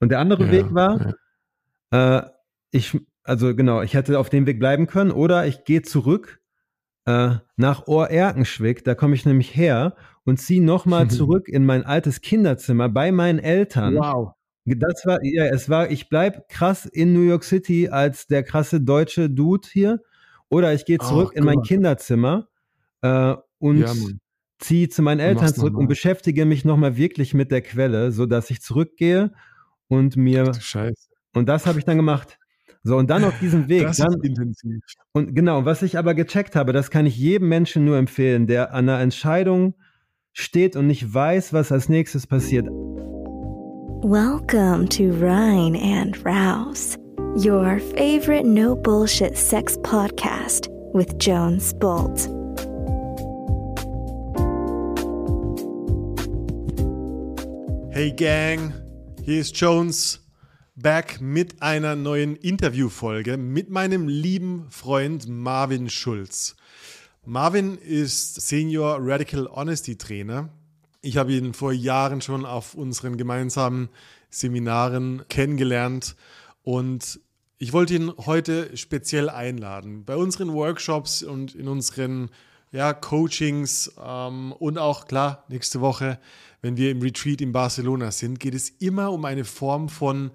Und der andere Ja, Weg war, äh, ich, also genau, ich hätte auf dem Weg bleiben können oder ich gehe zurück äh, nach Ohr-Erkenschwick, da komme ich nämlich her und ziehe nochmal zurück in mein altes Kinderzimmer bei meinen Eltern. Wow. Das war, ja, es war, ich bleib krass in New York City als der krasse deutsche Dude hier. Oder ich gehe Ach, zurück in mein. Kinderzimmer äh, und Ja, ziehe zu meinen Eltern zurück und beschäftige mich nochmal wirklich mit der Quelle, sodass ich zurückgehe und mir, Scheiße. und das habe ich dann gemacht. So, und dann auf diesem Weg, Das dann, ist intensiv. und genau, was ich aber gecheckt habe, das kann ich jedem Menschen nur empfehlen, der an einer Entscheidung steht und nicht weiß, was als nächstes passiert. Welcome to Rhine and Rouse, your favorite no bullshit sex podcast with Jones Bolt. Hey Gang, hier ist Jones back mit einer neuen Interviewfolge mit meinem lieben Freund Marvin Schulz. Marvin ist Senior Radical Honesty Trainer. Ich habe ihn vor Jahren schon auf unseren gemeinsamen Seminaren kennengelernt und ich wollte ihn heute speziell einladen. Bei unseren Workshops und in unseren ja, Coachings ähm, und auch klar nächste Woche, wenn wir im Retreat in Barcelona sind, geht es immer um eine Form von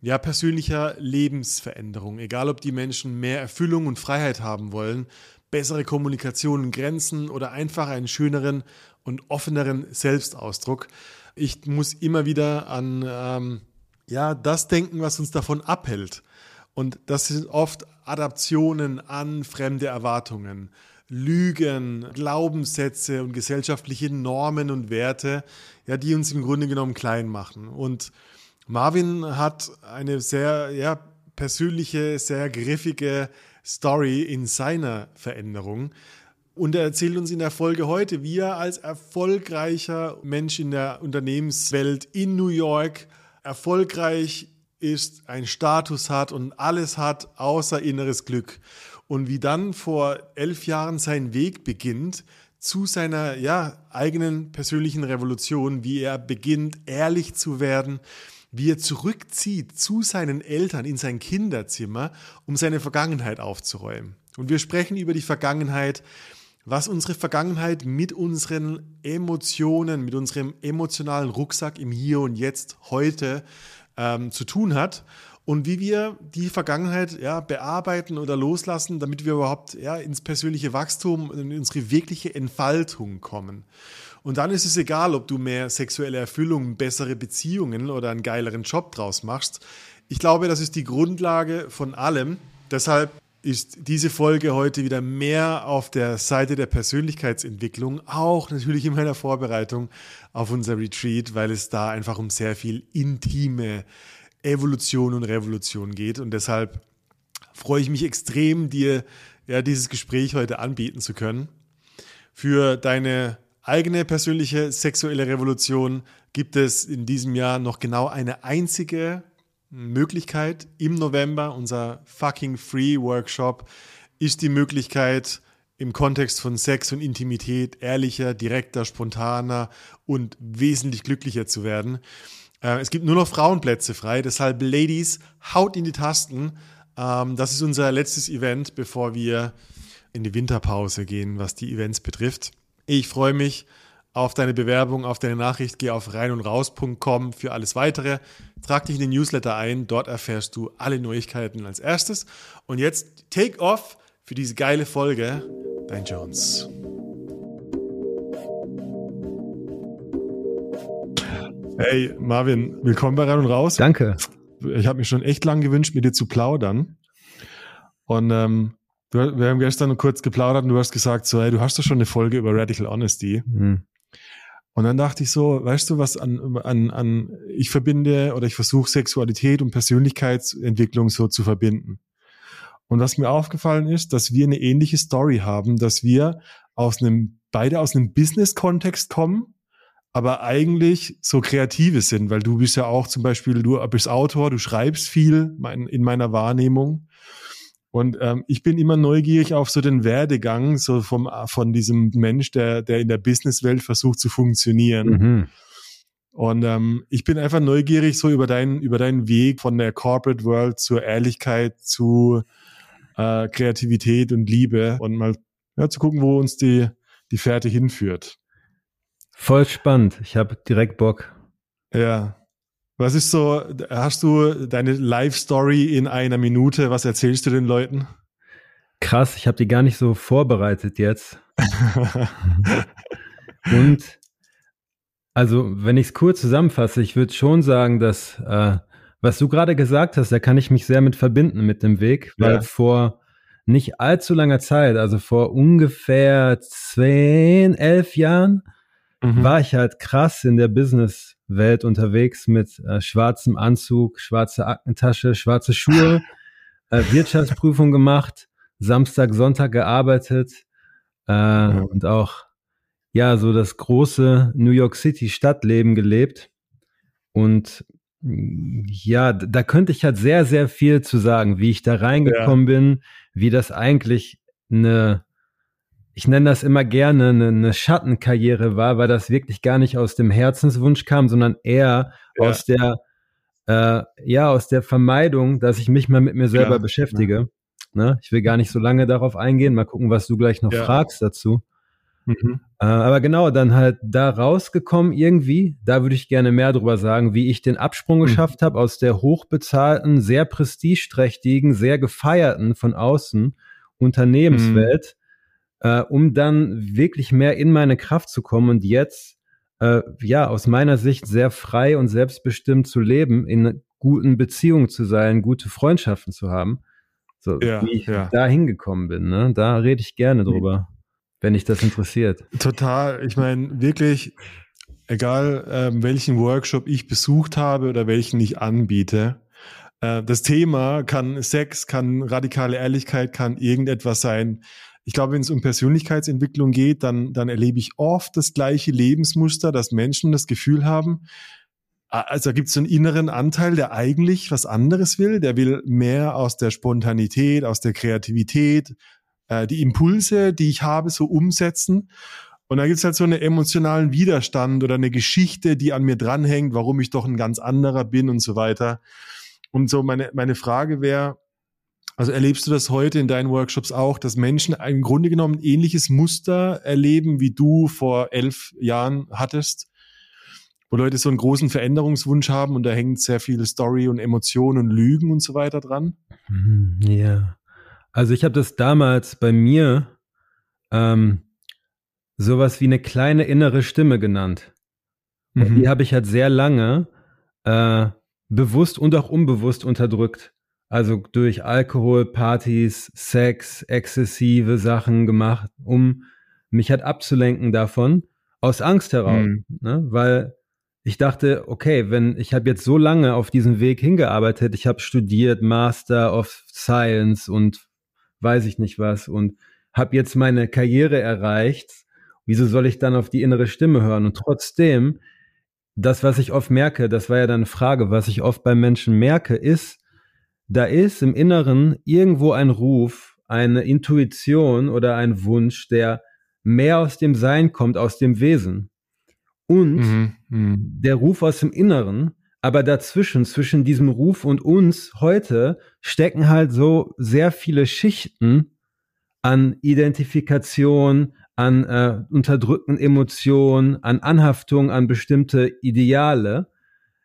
ja, persönlicher Lebensveränderung. Egal, ob die Menschen mehr Erfüllung und Freiheit haben wollen, bessere Kommunikation und Grenzen oder einfach einen schöneren und offeneren Selbstausdruck. Ich muss immer wieder an ähm, ja, das denken, was uns davon abhält. Und das sind oft Adaptionen an fremde Erwartungen, Lügen, Glaubenssätze und gesellschaftliche Normen und Werte, ja, die uns im Grunde genommen klein machen. Und Marvin hat eine sehr ja, persönliche, sehr griffige Story in seiner Veränderung. Und er erzählt uns in der Folge heute, wie er als erfolgreicher Mensch in der Unternehmenswelt in New York erfolgreich ist, einen Status hat und alles hat außer inneres Glück. Und wie dann vor elf Jahren sein Weg beginnt zu seiner ja, eigenen persönlichen Revolution, wie er beginnt, ehrlich zu werden, wie er zurückzieht zu seinen Eltern in sein Kinderzimmer, um seine Vergangenheit aufzuräumen. Und wir sprechen über die Vergangenheit, was unsere Vergangenheit mit unseren Emotionen, mit unserem emotionalen Rucksack im Hier und Jetzt heute ähm, zu tun hat und wie wir die Vergangenheit ja, bearbeiten oder loslassen, damit wir überhaupt ja, ins persönliche Wachstum und in unsere wirkliche Entfaltung kommen. Und dann ist es egal, ob du mehr sexuelle Erfüllung, bessere Beziehungen oder einen geileren Job draus machst. Ich glaube, das ist die Grundlage von allem. Deshalb ist diese Folge heute wieder mehr auf der Seite der Persönlichkeitsentwicklung, auch natürlich in meiner Vorbereitung auf unser Retreat, weil es da einfach um sehr viel intime Evolution und Revolution geht. Und deshalb freue ich mich extrem, dir ja, dieses Gespräch heute anbieten zu können. Für deine eigene persönliche sexuelle Revolution gibt es in diesem Jahr noch genau eine einzige Möglichkeit. Im November, unser fucking Free Workshop, ist die Möglichkeit, im Kontext von Sex und Intimität ehrlicher, direkter, spontaner und wesentlich glücklicher zu werden. Äh, es gibt nur noch Frauenplätze frei, deshalb Ladies, haut in die Tasten. Ähm, das ist unser letztes Event, bevor wir in die Winterpause gehen, was die Events betrifft. Ich freue mich auf deine Bewerbung, auf deine Nachricht. Geh auf reinundraus.com für alles weitere. Trag dich in den Newsletter ein. Dort erfährst du alle Neuigkeiten als erstes. Und jetzt take off für diese geile Folge. Dein Jones. Hey Marvin, willkommen bei Rein und Raus. Danke. Ich habe mich schon echt lang gewünscht, mit dir zu plaudern. Und ähm, wir haben gestern kurz geplaudert und du hast gesagt, so, hey, du hast doch schon eine Folge über Radical Honesty. Hm. Und dann dachte ich so, weißt du, was an, an, an ich verbinde oder ich versuche Sexualität und Persönlichkeitsentwicklung so zu verbinden. Und was mir aufgefallen ist, dass wir eine ähnliche Story haben, dass wir aus einem, beide aus einem Business-Kontext kommen, aber eigentlich so Kreative sind, weil du bist ja auch zum Beispiel, du bist Autor, du schreibst viel mein, in meiner Wahrnehmung. Und ähm, ich bin immer neugierig auf so den Werdegang so vom, von diesem Mensch, der, der in der Businesswelt versucht zu funktionieren. Mhm. Und ähm, ich bin einfach neugierig so über deinen, über deinen Weg von der Corporate World zur Ehrlichkeit, zu äh, Kreativität und Liebe und mal ja, zu gucken, wo uns die, die Fährte hinführt. Voll spannend. Ich habe direkt Bock. Ja. Was ist so, hast du deine Live-Story in einer Minute? Was erzählst du den Leuten? Krass, ich habe die gar nicht so vorbereitet jetzt. und also, wenn ich es kurz zusammenfasse, ich würde schon sagen, dass äh, was du gerade gesagt hast, da kann ich mich sehr mit verbinden mit dem Weg, weil ja. vor nicht allzu langer Zeit, also vor ungefähr zehn, elf Jahren, mhm. war ich halt krass in der Businesswelt unterwegs mit äh, schwarzem Anzug, schwarze Aktentasche, schwarze Schuhe, äh, Wirtschaftsprüfung gemacht, Samstag, Sonntag gearbeitet äh, mhm. und auch ja so das große New York City Stadtleben gelebt und ja, da könnte ich halt sehr, sehr viel zu sagen, wie ich da reingekommen ja. bin, wie das eigentlich eine, ich nenne das immer gerne, eine, eine, Schattenkarriere war, weil das wirklich gar nicht aus dem Herzenswunsch kam, sondern eher ja. aus der, äh, ja, aus der Vermeidung, dass ich mich mal mit mir selber ja. beschäftige. Ne? Ich will gar nicht so lange darauf eingehen, mal gucken, was du gleich noch fragst dazu. Mhm. Äh, aber genau, dann halt da rausgekommen irgendwie, da würde ich gerne mehr drüber sagen, wie ich den Absprung mhm. geschafft habe aus der hochbezahlten, sehr prestigeträchtigen, sehr gefeierten von außen Unternehmenswelt, mhm. Äh, um dann wirklich mehr in meine Kraft zu kommen und jetzt, äh, ja, aus meiner Sicht sehr frei und selbstbestimmt zu leben, in guten Beziehungen zu sein, gute Freundschaften zu haben. So, ja, wie ich ja. da hingekommen bin, ne? Da rede ich gerne mhm. drüber wenn dich das interessiert. Total. Ich meine, wirklich, egal ähm, welchen Workshop ich besucht habe oder welchen ich anbiete, äh, das Thema kann Sex, kann radikale Ehrlichkeit, kann irgendetwas sein. Ich glaube, wenn es um Persönlichkeitsentwicklung geht, dann, dann erlebe ich oft das gleiche Lebensmuster, dass Menschen das Gefühl haben, also gibt es einen inneren Anteil, der eigentlich was anderes will, der will mehr aus der Spontanität, aus der Kreativität, äh, die Impulse, die ich habe, so umsetzen. Und da gibt's halt so einen emotionalen Widerstand oder eine Geschichte, die an mir dranhängt, warum ich doch ein ganz anderer bin und so weiter. Und so meine, meine Frage wäre, also erlebst du das heute in deinen Workshops auch, dass Menschen im Grunde genommen ein ähnliches Muster erleben, wie du vor elf Jahren hattest? Wo Leute so einen großen Veränderungswunsch haben und da hängt sehr viel Story und Emotion und Lügen und so weiter dran? Mhm, ja. Also ich habe das damals bei mir ähm, sowas wie eine kleine innere Stimme genannt. Und mhm. die habe ich halt sehr lange äh, bewusst und auch unbewusst unterdrückt. Also durch Alkohol, Partys, Sex, exzessive Sachen gemacht, um mich halt abzulenken davon, aus Angst heraus. Mhm. Ne? Weil ich dachte, okay, wenn ich habe jetzt so lange auf diesen Weg hingearbeitet, ich habe studiert, Master of Science und weiß ich nicht was und habe jetzt meine Karriere erreicht. Wieso soll ich dann auf die innere Stimme hören? Und trotzdem, das, was ich oft merke, das war ja dann eine Frage, was ich oft bei Menschen merke, ist, da ist im Inneren irgendwo ein Ruf, eine Intuition oder ein Wunsch, der mehr aus dem Sein kommt, aus dem Wesen. Und mhm, mh. der Ruf aus dem Inneren aber dazwischen, zwischen diesem Ruf und uns heute, stecken halt so sehr viele Schichten an Identifikation, an äh, unterdrückten Emotionen, an Anhaftung an bestimmte Ideale,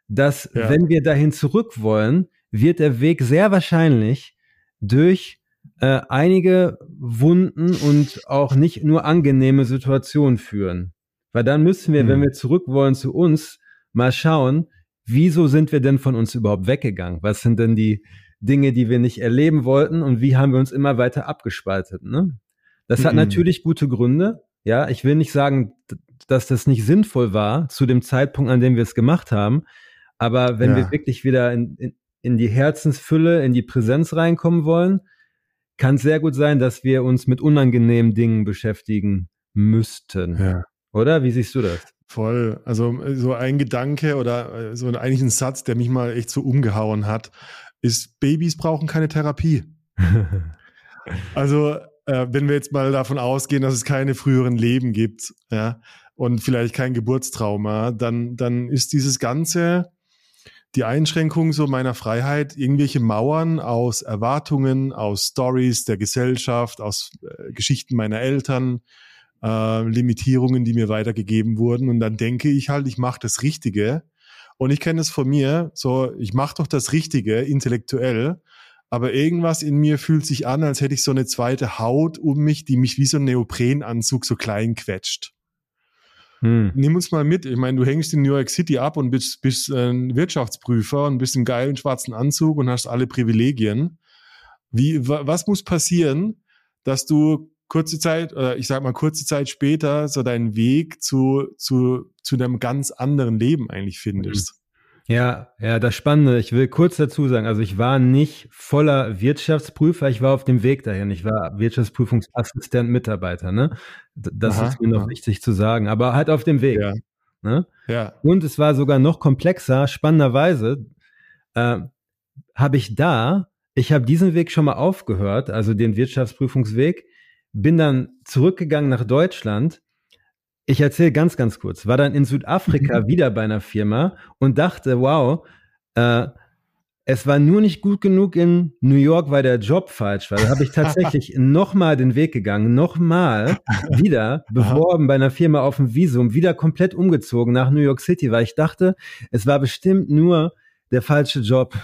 dass ja. wenn wir dahin zurück wollen, wird der Weg sehr wahrscheinlich durch äh, einige Wunden und auch nicht nur angenehme Situationen führen. Weil dann müssen wir, hm. wenn wir zurück wollen zu uns, mal schauen, wieso sind wir denn von uns überhaupt weggegangen? Was sind denn die Dinge, die wir nicht erleben wollten und wie haben wir uns immer weiter abgespaltet? Ne? Das mhm. hat natürlich gute Gründe. Ja, ich will nicht sagen, dass das nicht sinnvoll war zu dem Zeitpunkt, an dem wir es gemacht haben. Aber wenn ja. wir wirklich wieder in, in, in die Herzensfülle, in die Präsenz reinkommen wollen, kann es sehr gut sein, dass wir uns mit unangenehmen Dingen beschäftigen müssten. Ja. Oder? Wie siehst du das? Voll. Also so ein Gedanke oder äh, so eigentlich ein Satz, der mich mal echt so umgehauen hat, ist, Babys brauchen keine Therapie. also äh, wenn wir jetzt mal davon ausgehen, dass es keine früheren Leben gibt, ja, und vielleicht kein Geburtstrauma, dann, dann ist dieses ganze, die Einschränkung so meiner Freiheit, irgendwelche Mauern aus Erwartungen, aus Stories der Gesellschaft, aus äh, Geschichten meiner Eltern, äh, Limitierungen, die mir weitergegeben wurden. Und dann denke ich halt, ich mache das Richtige. Und ich kenne es von mir, so, ich mache doch das Richtige intellektuell, aber irgendwas in mir fühlt sich an, als hätte ich so eine zweite Haut um mich, die mich wie so ein Neoprenanzug so klein quetscht. Hm. Nimm uns mal mit. Ich meine, du hängst in New York City ab und bist, bist ein Wirtschaftsprüfer und bist im geilen schwarzen Anzug und hast alle Privilegien. Wie, was muss passieren, dass du kurze Zeit, oder ich sag mal kurze Zeit später, so deinen Weg zu, zu, zu einem ganz anderen Leben eigentlich findest? Ja, ja, das Spannende, ich will kurz dazu sagen, also ich war nicht voller Wirtschaftsprüfer, ich war auf dem Weg dahin. Ich war Wirtschaftsprüfungsassistent, Mitarbeiter, ne? Das aha, ist mir noch aha. wichtig zu sagen, aber halt auf dem Weg. Ja. Ne? ja. Und es war sogar noch komplexer, spannenderweise äh, habe ich da, ich habe diesen Weg schon mal aufgehört, also den Wirtschaftsprüfungsweg, bin dann zurückgegangen nach Deutschland ich erzähle ganz, ganz kurz. War dann in Südafrika mhm. wieder bei einer Firma und dachte, wow, äh, es war nur nicht gut genug in New York, weil der Job falsch war. Da habe ich tatsächlich nochmal den Weg gegangen, nochmal wieder beworben bei einer Firma auf dem Visum, wieder komplett umgezogen nach New York City, weil ich dachte, es war bestimmt nur der falsche Job.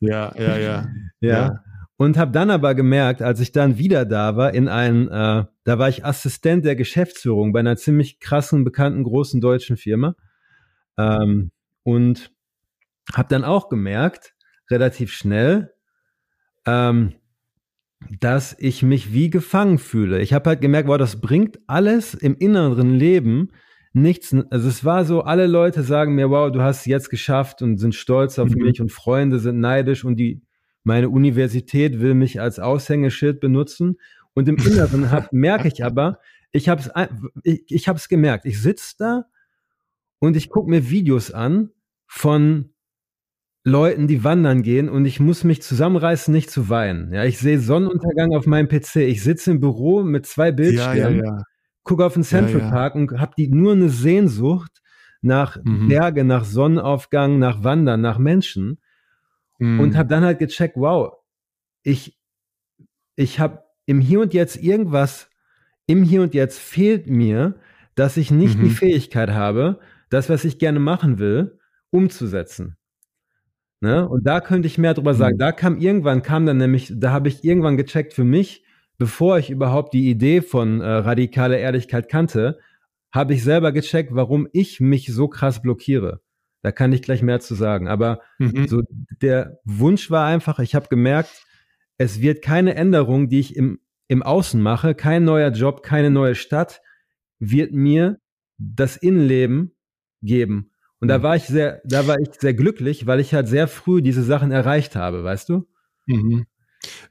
Ja, ja, ja. ja. ja. Und habe dann aber gemerkt, als ich dann wieder da war, in ein, äh, da war ich Assistent der Geschäftsführung bei einer ziemlich krassen, bekannten, großen deutschen Firma. Ähm, und habe dann auch gemerkt, relativ schnell, ähm, dass ich mich wie gefangen fühle. Ich habe halt gemerkt, wow, das bringt alles im inneren Leben nichts. Also es war so, alle Leute sagen mir, wow, du hast es jetzt geschafft und sind stolz auf mhm. mich und Freunde sind neidisch und die meine Universität will mich als Aushängeschild benutzen. Und im Inneren hab, merke ich aber, ich habe es ich, ich hab's gemerkt. Ich sitze da und ich gucke mir Videos an von Leuten, die wandern gehen und ich muss mich zusammenreißen, nicht zu weinen. Ja, ich sehe Sonnenuntergang auf meinem PC. Ich sitze im Büro mit zwei Bildschirmen, ja, ja, ja. gucke auf den Central Park und habe die nur eine Sehnsucht nach mhm. Berge, nach Sonnenaufgang, nach Wandern, nach Menschen. Mhm. Und habe dann halt gecheckt, wow, ich, ich habe im Hier und Jetzt irgendwas, im Hier und Jetzt fehlt mir, dass ich nicht mhm. die Fähigkeit habe, das, was ich gerne machen will, umzusetzen. Ne? Und da könnte ich mehr drüber sagen. Mhm. Da kam irgendwann, kam dann nämlich, da habe ich irgendwann gecheckt für mich, bevor ich überhaupt die Idee von äh, radikaler Ehrlichkeit kannte, habe ich selber gecheckt, warum ich mich so krass blockiere. Da kann ich gleich mehr zu sagen. Aber mhm. so der Wunsch war einfach, ich habe gemerkt, es wird keine Änderung, die ich im, im Außen mache, kein neuer Job, keine neue Stadt, wird mir das Innenleben geben. Und da mhm. war ich sehr, da war ich sehr glücklich, weil ich halt sehr früh diese Sachen erreicht habe, weißt du? Mhm.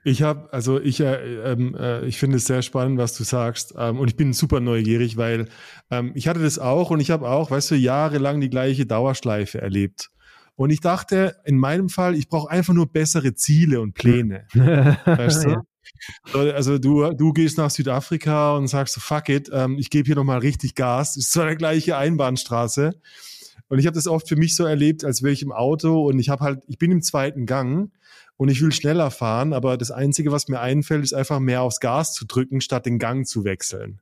Ich habe, also ich, äh, ähm, äh, ich finde es sehr spannend, was du sagst. Ähm, und ich bin super neugierig, weil ähm, ich hatte das auch und ich habe auch, weißt du, jahrelang die gleiche Dauerschleife erlebt. Und ich dachte, in meinem Fall, ich brauche einfach nur bessere Ziele und Pläne. weißt du? Also du, du gehst nach Südafrika und sagst so, fuck it, ähm, ich gebe hier nochmal richtig Gas. Ist zwar eine gleiche Einbahnstraße. Und ich habe das oft für mich so erlebt, als wäre ich im Auto und ich habe halt, ich bin im zweiten Gang und ich will schneller fahren, aber das Einzige, was mir einfällt, ist einfach mehr aufs Gas zu drücken, statt den Gang zu wechseln.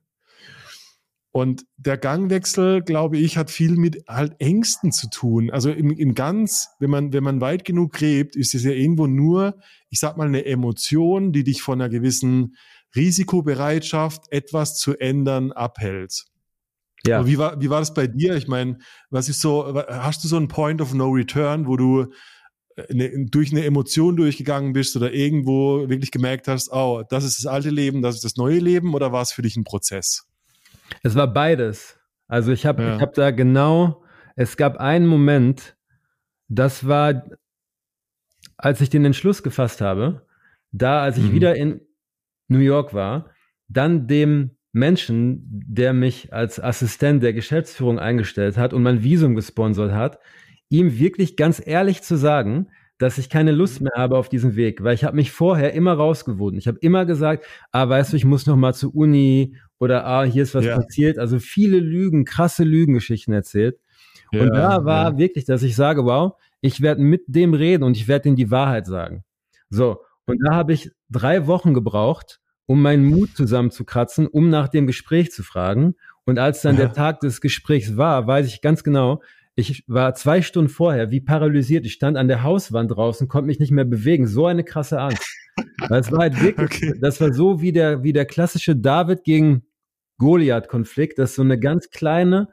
Und der Gangwechsel, glaube ich, hat viel mit halt Ängsten zu tun. Also im, im ganz, wenn man, wenn man weit genug gräbt, ist es ja irgendwo nur, ich sag mal, eine Emotion, die dich von einer gewissen Risikobereitschaft, etwas zu ändern, abhält. Ja. wie war, wie war das bei dir? Ich meine, was ist so, hast du so einen Point of No Return, wo du eine, durch eine Emotion durchgegangen bist oder irgendwo wirklich gemerkt hast, oh, das ist das alte Leben, das ist das neue Leben oder war es für dich ein Prozess? Es war beides. Also ich habe ja. hab da genau, es gab einen Moment, das war, als ich den Entschluss gefasst habe, da, als ich mhm. wieder in New York war, dann dem Menschen, der mich als Assistent der Geschäftsführung eingestellt hat und mein Visum gesponsert hat, ihm wirklich ganz ehrlich zu sagen, dass ich keine Lust mehr habe auf diesen Weg, weil ich habe mich vorher immer rausgewohnt. Ich habe immer gesagt, ah, weißt du, ich muss noch mal zur Uni oder ah, hier ist was ja. passiert. Also viele Lügen, krasse Lügengeschichten erzählt. Ja, und da war ja. wirklich, dass ich sage, wow, ich werde mit dem reden und ich werde ihm die Wahrheit sagen. So, und da habe ich drei Wochen gebraucht, um meinen Mut zusammenzukratzen, um nach dem Gespräch zu fragen. Und als dann der Tag des Gesprächs war, weiß ich ganz genau, ich war zwei Stunden vorher wie paralysiert. Ich stand an der Hauswand draußen, konnte mich nicht mehr bewegen. So eine krasse Angst. Das war halt wirklich, okay. das war so wie der, wie der klassische David gegen Goliath-Konflikt, dass so eine ganz kleine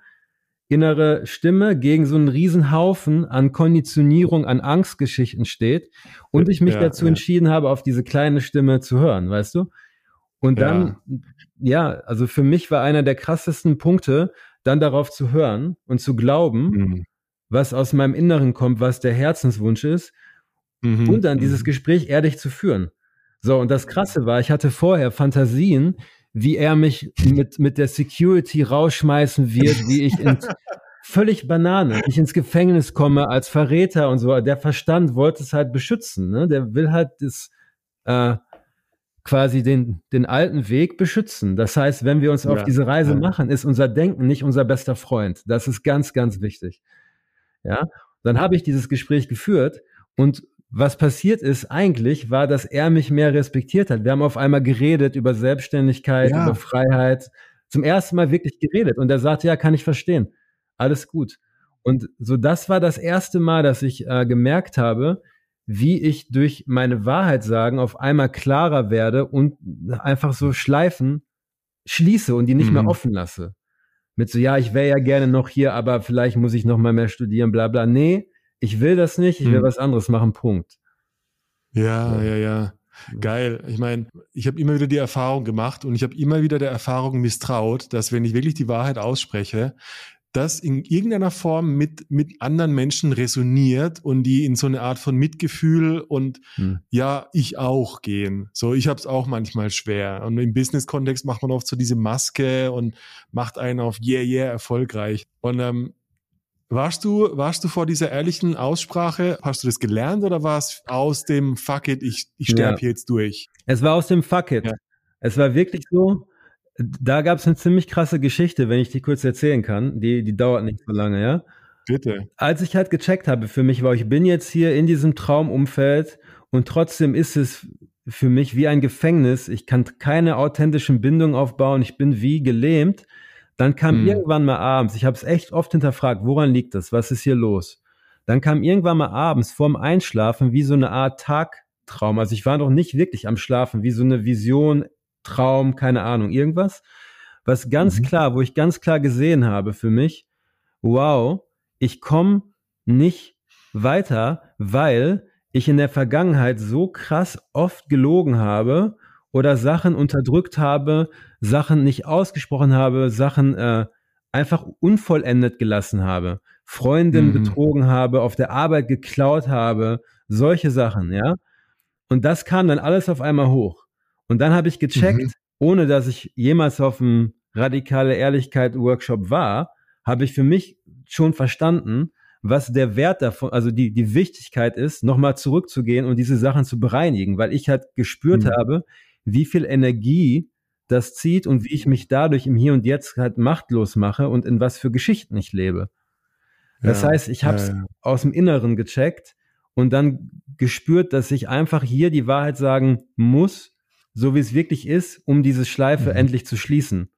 innere Stimme gegen so einen Riesenhaufen an Konditionierung, an Angstgeschichten steht und ich mich ja, dazu ja. entschieden habe, auf diese kleine Stimme zu hören, weißt du? Und dann, ja. ja, also für mich war einer der krassesten Punkte, dann darauf zu hören und zu glauben, mhm. was aus meinem Inneren kommt, was der Herzenswunsch ist, mhm. und dann dieses mhm. Gespräch ehrlich zu führen. So, und das Krasse war, ich hatte vorher Fantasien, wie er mich mit, mit der Security rausschmeißen wird, wie ich ins, völlig Banane, ich ins Gefängnis komme als Verräter und so. Der Verstand wollte es halt beschützen, ne? Der will halt das, äh, quasi den, den alten Weg beschützen. Das heißt, wenn wir uns ja, auf diese Reise ja. machen, ist unser Denken nicht unser bester Freund. Das ist ganz, ganz wichtig. Ja, dann habe ich dieses Gespräch geführt und was passiert ist eigentlich, war, dass er mich mehr respektiert hat. Wir haben auf einmal geredet über Selbstständigkeit, ja. über Freiheit. Zum ersten Mal wirklich geredet. Und er sagte, ja, kann ich verstehen. Alles gut. Und so, das war das erste Mal, dass ich äh, gemerkt habe, wie ich durch meine Wahrheit sagen auf einmal klarer werde und einfach so Schleifen schließe und die nicht mhm. mehr offen lasse. Mit so, ja, ich wäre ja gerne noch hier, aber vielleicht muss ich noch mal mehr studieren, bla bla. Nee, ich will das nicht, ich will mhm. was anderes machen, Punkt. Ja, ja, ja. Geil. Ich meine, ich habe immer wieder die Erfahrung gemacht und ich habe immer wieder der Erfahrung misstraut, dass wenn ich wirklich die Wahrheit ausspreche, das in irgendeiner Form mit, mit anderen Menschen resoniert und die in so eine Art von Mitgefühl und hm. ja, ich auch gehen. So, ich habe es auch manchmal schwer. Und im Business-Kontext macht man oft so diese Maske und macht einen auf yeah, yeah, erfolgreich. Und ähm, warst du, warst du vor dieser ehrlichen Aussprache, hast du das gelernt oder war es aus dem Fuck it, ich, ich sterbe ja. jetzt durch? Es war aus dem Fuck it. Ja. Es war wirklich so, da gab es eine ziemlich krasse Geschichte, wenn ich die kurz erzählen kann. Die, die dauert nicht so lange, ja? Bitte. Als ich halt gecheckt habe für mich, weil ich bin jetzt hier in diesem Traumumfeld und trotzdem ist es für mich wie ein Gefängnis. Ich kann keine authentischen Bindungen aufbauen. Ich bin wie gelähmt. Dann kam hm. irgendwann mal abends, ich habe es echt oft hinterfragt, woran liegt das? Was ist hier los? Dann kam irgendwann mal abends vorm Einschlafen wie so eine Art Tagtraum. Also ich war noch nicht wirklich am Schlafen, wie so eine Vision, Traum, keine Ahnung, irgendwas. Was ganz mhm. klar, wo ich ganz klar gesehen habe für mich, wow, ich komme nicht weiter, weil ich in der Vergangenheit so krass oft gelogen habe oder Sachen unterdrückt habe, Sachen nicht ausgesprochen habe, Sachen äh, einfach unvollendet gelassen habe, Freundin mhm. betrogen habe, auf der Arbeit geklaut habe, solche Sachen, ja. Und das kam dann alles auf einmal hoch. Und dann habe ich gecheckt, mhm. ohne dass ich jemals auf einem radikale Ehrlichkeit Workshop war, habe ich für mich schon verstanden, was der Wert davon, also die, die Wichtigkeit ist, nochmal zurückzugehen und diese Sachen zu bereinigen, weil ich halt gespürt mhm. habe, wie viel Energie das zieht und wie ich mich dadurch im Hier und Jetzt halt machtlos mache und in was für Geschichten ich lebe. Das ja, heißt, ich habe es ja, ja. aus dem Inneren gecheckt und dann gespürt, dass ich einfach hier die Wahrheit sagen muss so wie es wirklich ist, um diese Schleife mhm. endlich zu schließen.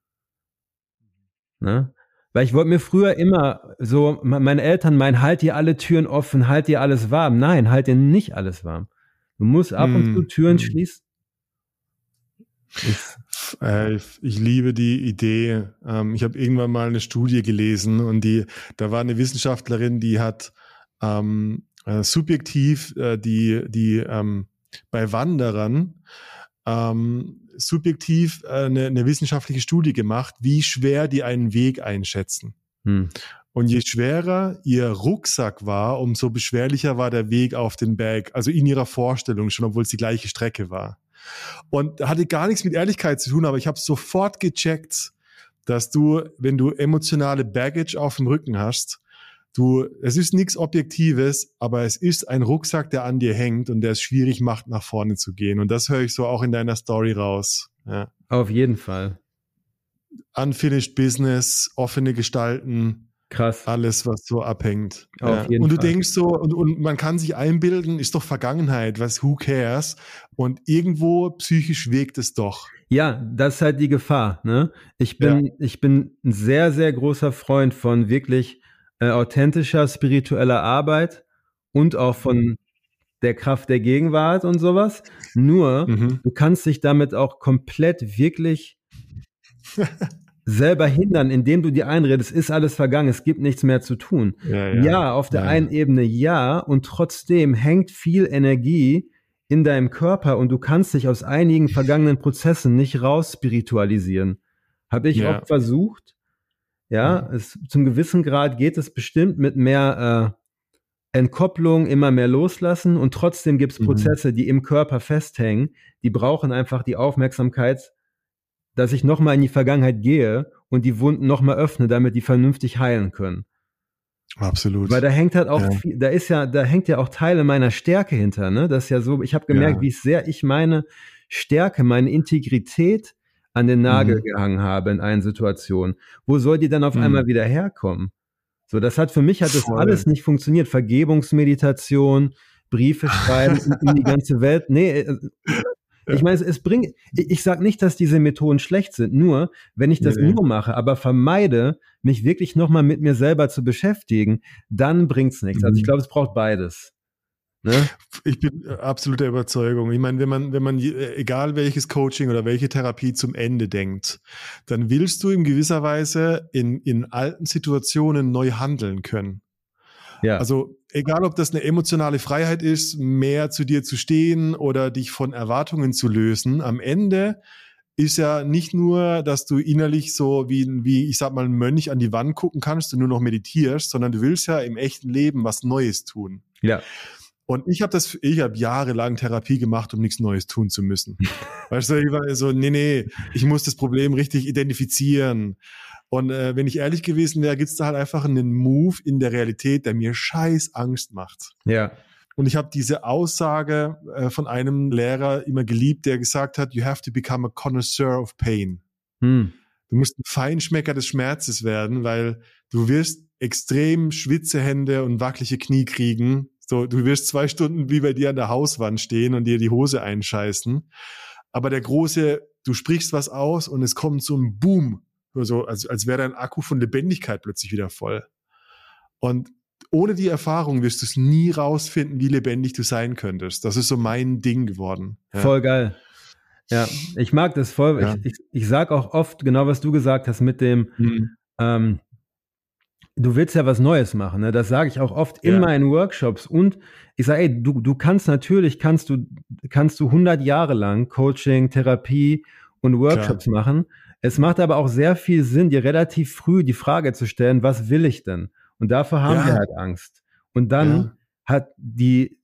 Ne? Weil ich wollte mir früher immer so, meine Eltern meinen, halt dir alle Türen offen, halt dir alles warm. Nein, halt dir nicht alles warm. Du musst ab und zu mhm. Türen mhm. schließen. Äh, ich, ich, liebe die Idee. Ähm, ich habe irgendwann mal eine Studie gelesen und die, da war eine Wissenschaftlerin, die hat ähm, äh, subjektiv äh, die, die ähm, bei Wanderern ähm, subjektiv äh, eine, eine, wissenschaftliche Studie gemacht, wie schwer die einen Weg einschätzen. Hm. Und je schwerer ihr Rucksack war, umso beschwerlicher war der Weg auf den Berg, also in ihrer Vorstellung schon, obwohl es die gleiche Strecke war. Und hatte gar nichts mit Ehrlichkeit zu tun, aber ich habe sofort gecheckt, dass du, wenn du emotionale Baggage auf dem Rücken hast, Du, es ist nichts Objektives, aber es ist ein Rucksack, der an dir hängt und der es schwierig macht, nach vorne zu gehen. Und das höre ich so auch in deiner Story raus. Ja. Auf jeden Fall. Unfinished Business, offene Gestalten, Krass. Alles, was so abhängt. Ja. und du Fall. denkst so, und, und man kann sich einbilden, ist doch Vergangenheit, was, who cares? Und irgendwo psychisch wirkt es doch. Ja, das ist halt die Gefahr. Ne? Ich bin, ja. ich bin ein sehr, sehr großer Freund von wirklich äh, authentischer spiritueller Arbeit und auch von der Kraft der Gegenwart und sowas. Nur, mhm. du kannst dich damit auch komplett wirklich selber hindern, indem du dir einredest, ist alles vergangen, es gibt nichts mehr zu tun. Ja, ja. ja auf der ja. einen Ebene ja, und trotzdem hängt viel Energie in deinem Körper und du kannst dich aus einigen vergangenen Prozessen nicht raus spiritualisieren. Habe ich oft versucht. Ja, es, zum gewissen Grad geht es bestimmt mit mehr äh, Entkopplung, immer mehr loslassen und trotzdem gibt es Prozesse, mhm. die im Körper festhängen, die brauchen einfach die Aufmerksamkeit dass ich nochmal in die Vergangenheit gehe und die Wunden nochmal öffne, damit die vernünftig heilen können. Absolut. Weil da hängt halt auch, ja. viel, da ist ja, da hängt ja auch Teile meiner Stärke hinter, ne? Das ist ja so, ich habe gemerkt, ja. wie sehr ich meine Stärke, meine Integrität an den Nagel mhm. gehangen habe in allen Situationen. Wo soll die dann auf mhm. einmal wieder herkommen? So, das hat für mich hat das Voll. alles nicht funktioniert. Vergebungsmeditation, Briefe schreiben in, die ganze Welt. Nee, äh, ich meine, es, es bringt, ich, ich sage nicht, dass diese Methoden schlecht sind, nur wenn ich das nee. nur mache, aber vermeide, mich wirklich nochmal mit mir selber zu beschäftigen, dann bringt's nichts. Also ich mhm. glaube, es braucht beides. Ne? Ich bin absolut der Überzeugung. Ich meine, wenn man, wenn man, egal welches Coaching oder welche Therapie zum Ende denkt, dann willst du in gewisser Weise in, in alten Situationen neu handeln können. Ja. Also egal, ob das eine emotionale Freiheit ist, mehr zu dir zu stehen oder dich von Erwartungen zu lösen, am Ende ist ja nicht nur, dass du innerlich so wie, wie ich sag mal, ein Mönch an die Wand gucken kannst und nur noch meditierst, sondern du willst ja im echten Leben was Neues tun. Ja. Und ich habe das, ich habe jahrelang Therapie gemacht, um nichts Neues tun zu müssen. weißt du, ich war so, nee, nee, ich muss das Problem richtig identifizieren. Und äh, wenn ich ehrlich gewesen wäre, gibt's da halt einfach einen Move in der Realität, der mir scheiß Angst macht. Ja. Und ich habe diese Aussage äh, von einem Lehrer immer geliebt, der gesagt hat, you have to become a connoisseur of pain. Hm. Du musst ein Feinschmecker des Schmerzes werden, weil du wirst extrem schwitze Hände und wackelige Knie kriegen. So, du wirst zwei Stunden wie bei dir an der Hauswand stehen und dir die Hose einscheißen. Aber der große, du sprichst was aus und es kommt so ein Boom so, als, als wäre dein Akku von Lebendigkeit plötzlich wieder voll. Und ohne die Erfahrung wirst du es nie rausfinden, wie lebendig du sein könntest. Das ist so mein Ding geworden. Ja. Voll geil. Ja, ich mag das voll. Ja. Ich, ich, ich sage auch oft genau, was du gesagt hast mit dem, mhm. ähm, du willst ja was Neues machen. Ne? Das sage ich auch oft in ja. meinen Workshops. Und ich sage, ey, du, du kannst natürlich, kannst du, kannst du 100 Jahre lang Coaching, Therapie und Workshops Klar. machen. Es macht aber auch sehr viel Sinn, dir relativ früh die Frage zu stellen, was will ich denn? Und dafür haben ja. wir halt Angst. Und dann ja. hat die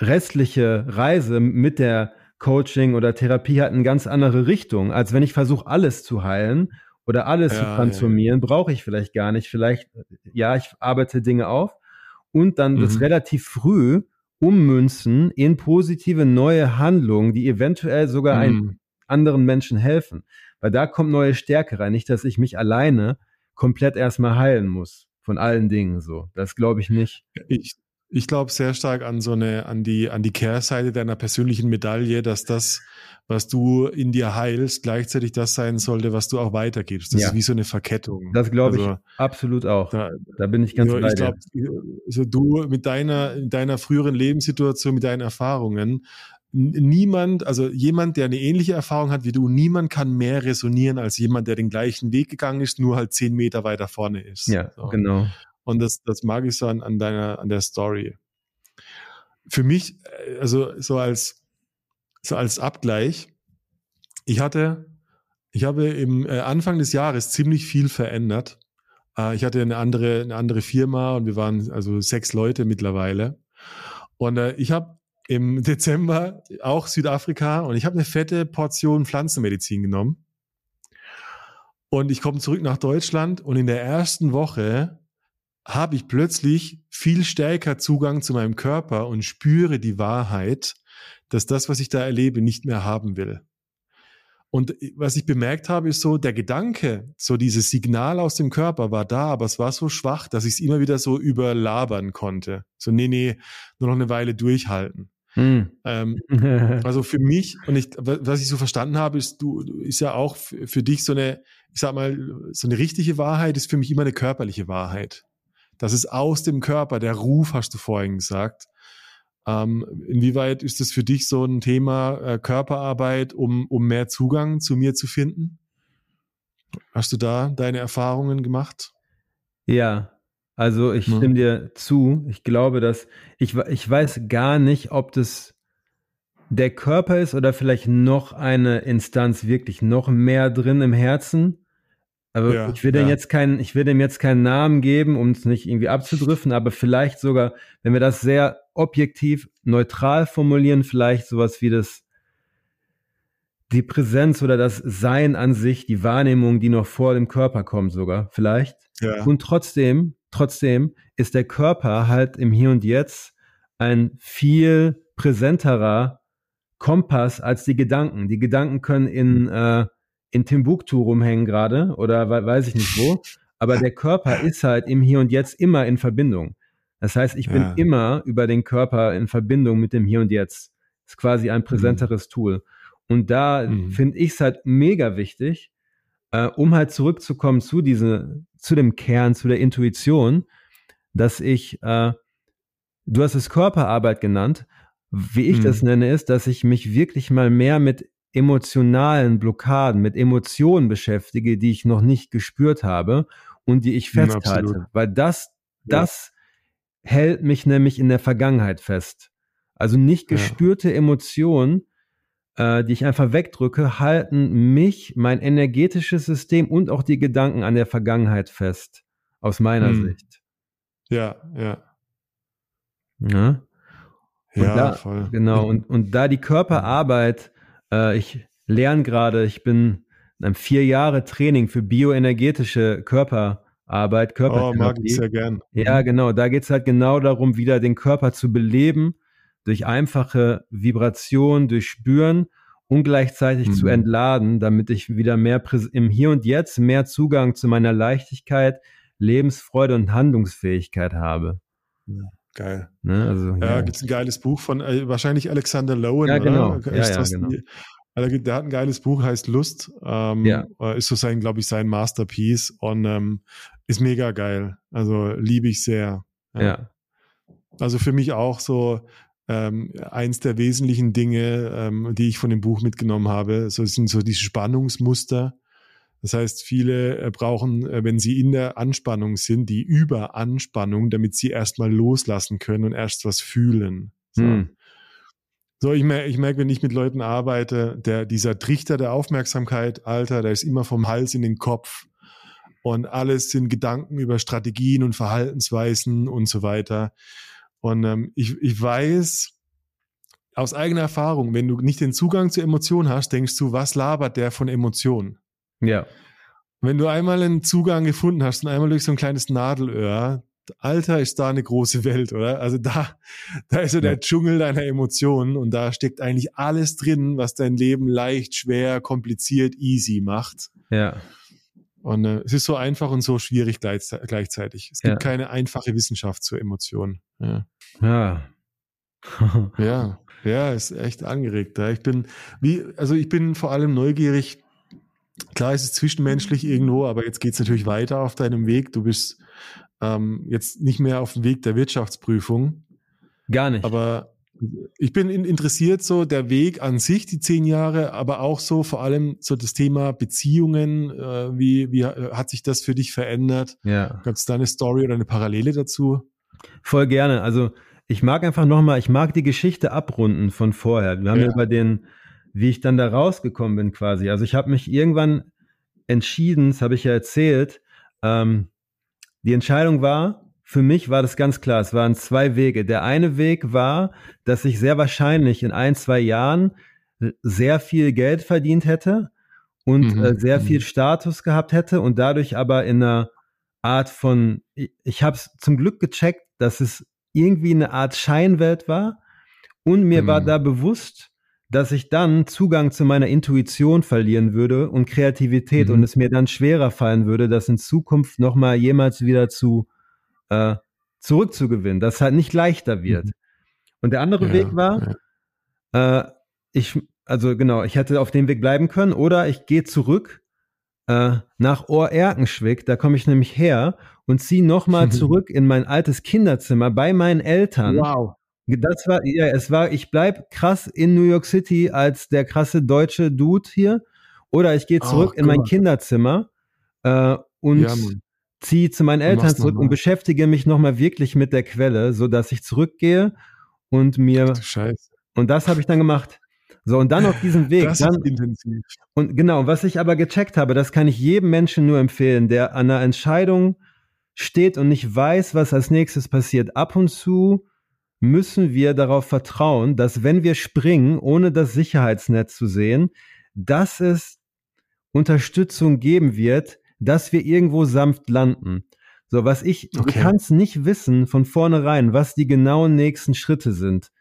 restliche Reise mit der Coaching oder Therapie hat eine ganz andere Richtung, als wenn ich versuche, alles zu heilen oder alles ja, zu transformieren, brauche ich vielleicht gar nicht. Vielleicht, ja, ich arbeite Dinge auf und dann mhm. das relativ früh ummünzen in positive neue Handlungen, die eventuell sogar mhm. einem anderen Menschen helfen. Weil da kommt neue Stärke rein. Nicht, dass ich mich alleine komplett erstmal heilen muss von allen Dingen so. Das glaube ich nicht. Ich, ich glaube sehr stark an so eine, an die, an die Kehrseite deiner persönlichen Medaille, dass das, was du in dir heilst, gleichzeitig das sein sollte, was du auch weitergibst. Das ja. ist wie so eine Verkettung. Das glaube also, ich absolut auch. Da, da bin ich ganz ja, bei ich glaub, Also du mit deiner, in deiner früheren Lebenssituation, mit deinen Erfahrungen, niemand, also jemand, der eine ähnliche Erfahrung hat wie du, niemand kann mehr resonieren als jemand, der den gleichen Weg gegangen ist, nur halt zehn Meter weiter vorne ist. Ja, so. genau. Und das, das mag ich so an, an deiner, an der Story. Für mich, äh, also so als, so als Abgleich, ich hatte, ich habe im äh, Anfang des Jahres ziemlich viel verändert. Äh, ich hatte eine andere, eine andere Firma und wir waren also sechs Leute mittlerweile. Und ich habe im Dezember auch Südafrika und ich habe eine fette Portion Pflanzenmedizin genommen. Und ich komme zurück nach Deutschland und in der ersten Woche habe ich plötzlich viel stärker Zugang zu meinem Körper und spüre die Wahrheit, dass das, was ich da erlebe, nicht mehr haben will. Und was ich bemerkt habe, ist so, der Gedanke, so dieses Signal aus dem Körper war da, aber es war so schwach, dass ich es immer wieder so überlabern konnte. So, nee, nee, nur noch eine Weile durchhalten. Hm. Ähm, also für mich, und ich, was ich so verstanden habe, ist, du, ist ja auch für dich so eine, ich sag mal, so eine richtige Wahrheit ist für mich immer eine körperliche Wahrheit. Das ist aus dem Körper, der Ruf, hast du vorhin gesagt. Ähm, inwieweit ist das für dich so ein Thema äh, Körperarbeit, um, um mehr Zugang zu mir zu finden? Hast du da deine Erfahrungen gemacht? Ja, also ich ja. stimme dir zu. Ich glaube, dass ich, ich weiß gar nicht, ob das der Körper ist oder vielleicht noch eine Instanz wirklich noch mehr drin im Herzen. Aber ja, ich will dem ja. jetzt keinen, ich will dem jetzt keinen Namen geben, um es nicht irgendwie abzudriften, aber vielleicht sogar, wenn wir das sehr objektiv neutral formulieren, vielleicht sowas wie das, die Präsenz oder das Sein an sich, die Wahrnehmung, die noch vor dem Körper kommt sogar, vielleicht. Ja. Und trotzdem, trotzdem ist der Körper halt im Hier und Jetzt ein viel präsenterer Kompass als die Gedanken. Die Gedanken können in, äh, in Timbuktu rumhängen gerade oder weiß ich nicht wo. Aber der Körper ist halt im Hier und Jetzt immer in Verbindung. Das heißt, ich bin ja. immer über den Körper in Verbindung mit dem Hier und Jetzt. Das ist quasi ein präsenteres mhm. Tool. Und da mhm. finde ich es halt mega wichtig, äh, um halt zurückzukommen zu diese, zu dem Kern, zu der Intuition, dass ich, äh, du hast es Körperarbeit genannt, wie ich mhm. das nenne, ist, dass ich mich wirklich mal mehr mit emotionalen Blockaden, mit Emotionen beschäftige, die ich noch nicht gespürt habe und die ich festhalte. Ja, Weil das, das ja. hält mich nämlich in der Vergangenheit fest. Also nicht gespürte ja. Emotionen, äh, die ich einfach wegdrücke, halten mich, mein energetisches System und auch die Gedanken an der Vergangenheit fest. Aus meiner hm. Sicht. Ja, ja. Ja, ja da, voll. Genau, und, und da die Körperarbeit äh, ich lerne gerade, ich bin in einem vier Jahre Training für bioenergetische Körperarbeit, Körpertherapie. Oh, mag ich sehr gern. Ja, mhm. genau. Da geht es halt genau darum, wieder den Körper zu beleben, durch einfache Vibration, durch Spüren und gleichzeitig mhm. zu entladen, damit ich wieder mehr im Hier und Jetzt mehr Zugang zu meiner Leichtigkeit, Lebensfreude und Handlungsfähigkeit habe. Ja. Geil. Ne? Also, ja, ja. gibt es ein geiles Buch von äh, wahrscheinlich Alexander Lowen, ja, genau. Ja, ja, genau. Also, der hat ein geiles Buch, heißt Lust. Ähm, ja. Äh, ist so sein, glaube ich, sein Masterpiece und ähm, ist mega geil. Also liebe ich sehr. Ja. ja. Also für mich auch so ähm, eins der wesentlichen Dinge, ähm, die ich von dem Buch mitgenommen habe. So sind so diese Spannungsmuster das heißt, viele äh, brauchen, äh, wenn sie in der Anspannung sind, die Überanspannung, damit sie erstmal loslassen können und erst was fühlen. So. Hm. So, ich merke, ich merke, wenn ich mit Leuten arbeite, der, dieser Trichter der Aufmerksamkeit, Alter, der ist immer vom Hals in den Kopf. Und alles sind Gedanken über Strategien und Verhaltensweisen und so weiter. Und ähm, ich, ich weiß aus eigener Erfahrung, wenn du nicht den Zugang zu Emotionen hast, denkst du, was labert der von Emotionen? Ja. Wenn du einmal einen Zugang gefunden hast und einmal durch so ein kleines Nadelöhr, Alter, ist da eine große Welt, oder? Also da, da ist so der Dschungel deiner Emotionen und da steckt eigentlich alles drin, was dein Leben leicht, schwer, kompliziert, easy macht. Ja. Und äh, es ist so einfach und so schwierig gleichzeitig. Es gibt ja. keine einfache Wissenschaft zur Emotion. Ja. Ja. ja. Ja, ist echt angeregt. Ich bin, wie, also ich bin vor allem neugierig, Klar ist es zwischenmenschlich irgendwo, aber jetzt geht es natürlich weiter auf deinem Weg. Du bist ähm, jetzt nicht mehr auf dem Weg der Wirtschaftsprüfung. Gar nicht. Aber ich bin interessiert, so der Weg an sich, die zehn Jahre, aber auch so vor allem so das Thema Beziehungen. Äh, wie, wie hat sich das für dich verändert? Ja. Gab es da eine Story oder eine Parallele dazu? Voll gerne. Also ich mag einfach nochmal, ich mag die Geschichte abrunden von vorher. Wir haben ja, ja über den wie ich dann da rausgekommen bin quasi. Also ich habe mich irgendwann entschieden, das habe ich ja erzählt, ähm, die Entscheidung war, für mich war das ganz klar, es waren zwei Wege. Der eine Weg war, dass ich sehr wahrscheinlich in ein, zwei Jahren sehr viel Geld verdient hätte und mhm. äh, sehr mhm. viel Status gehabt hätte und dadurch aber in einer Art von, ich, ich habe es zum Glück gecheckt, dass es irgendwie eine Art Scheinwelt war und mir mhm. war da bewusst, dass ich dann Zugang zu meiner Intuition verlieren würde und Kreativität mhm. und es mir dann schwerer fallen würde, das in Zukunft nochmal jemals wieder zu äh, zurückzugewinnen, dass es halt nicht leichter wird. Mhm. Und der andere ja, Weg war, ja. äh, ich, also genau, ich hätte auf dem Weg bleiben können oder ich gehe zurück äh, nach Ohr-Erkenschwick, da komme ich nämlich her und ziehe nochmal zurück in mein altes Kinderzimmer bei meinen Eltern. Wow. Das war, ja, es war, ich bleib krass in New York City als der krasse deutsche Dude hier. Oder ich gehe zurück oh, in mein Kinderzimmer äh, und ja, ziehe zu meinen Eltern zurück und beschäftige mich nochmal wirklich mit der Quelle, so dass ich zurückgehe und mir. Scheiße. Und das habe ich dann gemacht. So, und dann auf diesem Weg. Das dann, ist intensiv. Und genau, was ich aber gecheckt habe, das kann ich jedem Menschen nur empfehlen, der an einer Entscheidung steht und nicht weiß, was als nächstes passiert. Ab und zu müssen wir darauf vertrauen, dass wenn wir springen, ohne das Sicherheitsnetz zu sehen, dass es Unterstützung geben wird, dass wir irgendwo sanft landen. So, was ich, okay. du kannst nicht wissen von vornherein, was die genauen nächsten Schritte sind.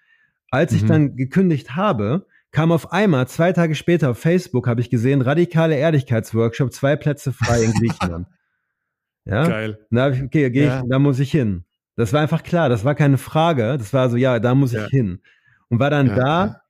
Als mhm. ich dann gekündigt habe, kam auf einmal, zwei Tage später auf Facebook, habe ich gesehen, radikale Ehrlichkeitsworkshop, zwei Plätze frei in Griechenland. ja? Geil. Da ich, okay, geh ja. ich, da muss ich hin. Das war einfach klar, das war keine Frage. Das war so, ja, da muss ja. ich hin. Und war dann ja, da ja.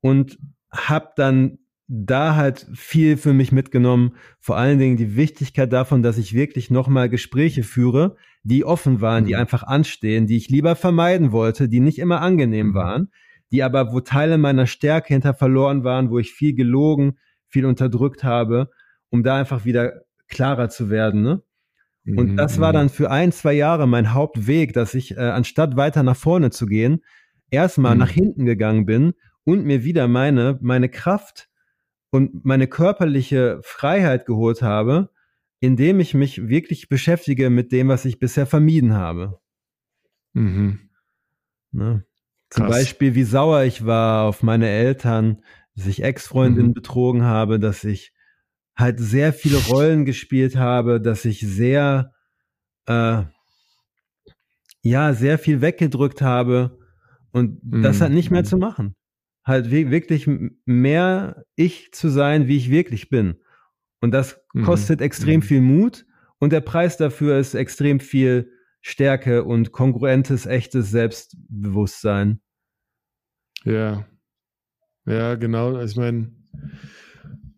und hab dann da halt viel für mich mitgenommen. Vor allen Dingen die Wichtigkeit davon, dass ich wirklich nochmal Gespräche führe, die offen waren, mhm. die einfach anstehen, die ich lieber vermeiden wollte, die nicht immer angenehm mhm. waren, die aber, wo Teile meiner Stärke hinter verloren waren, wo ich viel gelogen, viel unterdrückt habe, um da einfach wieder klarer zu werden. Ne? Und mhm, das war mhm. dann für ein, zwei Jahre mein Hauptweg, dass ich, äh, anstatt weiter nach vorne zu gehen, erstmal mhm. nach hinten gegangen bin und mir wieder meine, meine Kraft und meine körperliche Freiheit geholt habe, indem ich mich wirklich beschäftige mit dem, was ich bisher vermieden habe. Mhm. Ne? Zum Beispiel, wie sauer ich war auf meine Eltern, dass ich Ex-Freundinnen mhm. betrogen habe, dass ich halt sehr viele Rollen gespielt habe, dass ich sehr, äh, ja, sehr viel weggedrückt habe und mm. das halt nicht mehr zu machen. Halt wirklich mehr ich zu sein, wie ich wirklich bin. Und das mm. kostet extrem mm. viel Mut und der Preis dafür ist extrem viel Stärke und kongruentes, echtes Selbstbewusstsein. Ja. Ja, genau. Ich meine,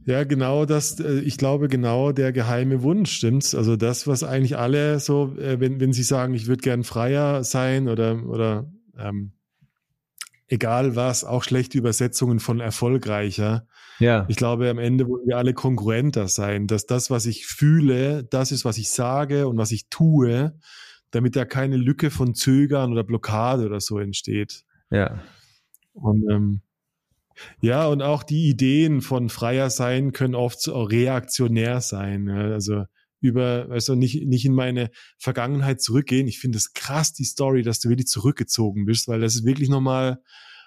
ja, genau das, äh, ich glaube, genau der geheime Wunsch, stimmt's? Also das, was eigentlich alle so, äh, wenn, wenn sie sagen, ich würde gern freier sein oder, oder ähm, egal was, auch schlechte Übersetzungen von erfolgreicher. Ja. Ich glaube, am Ende wollen wir alle kongruenter sein, dass das, was ich fühle, das ist, was ich sage und was ich tue, damit da keine Lücke von Zögern oder Blockade oder so entsteht. Ja. Und ähm, ja, und auch die Ideen von freier sein können oft reaktionär sein. Also über, also nicht, nicht in meine Vergangenheit zurückgehen. Ich finde es krass, die Story, dass du wirklich zurückgezogen bist, weil das ist wirklich nochmal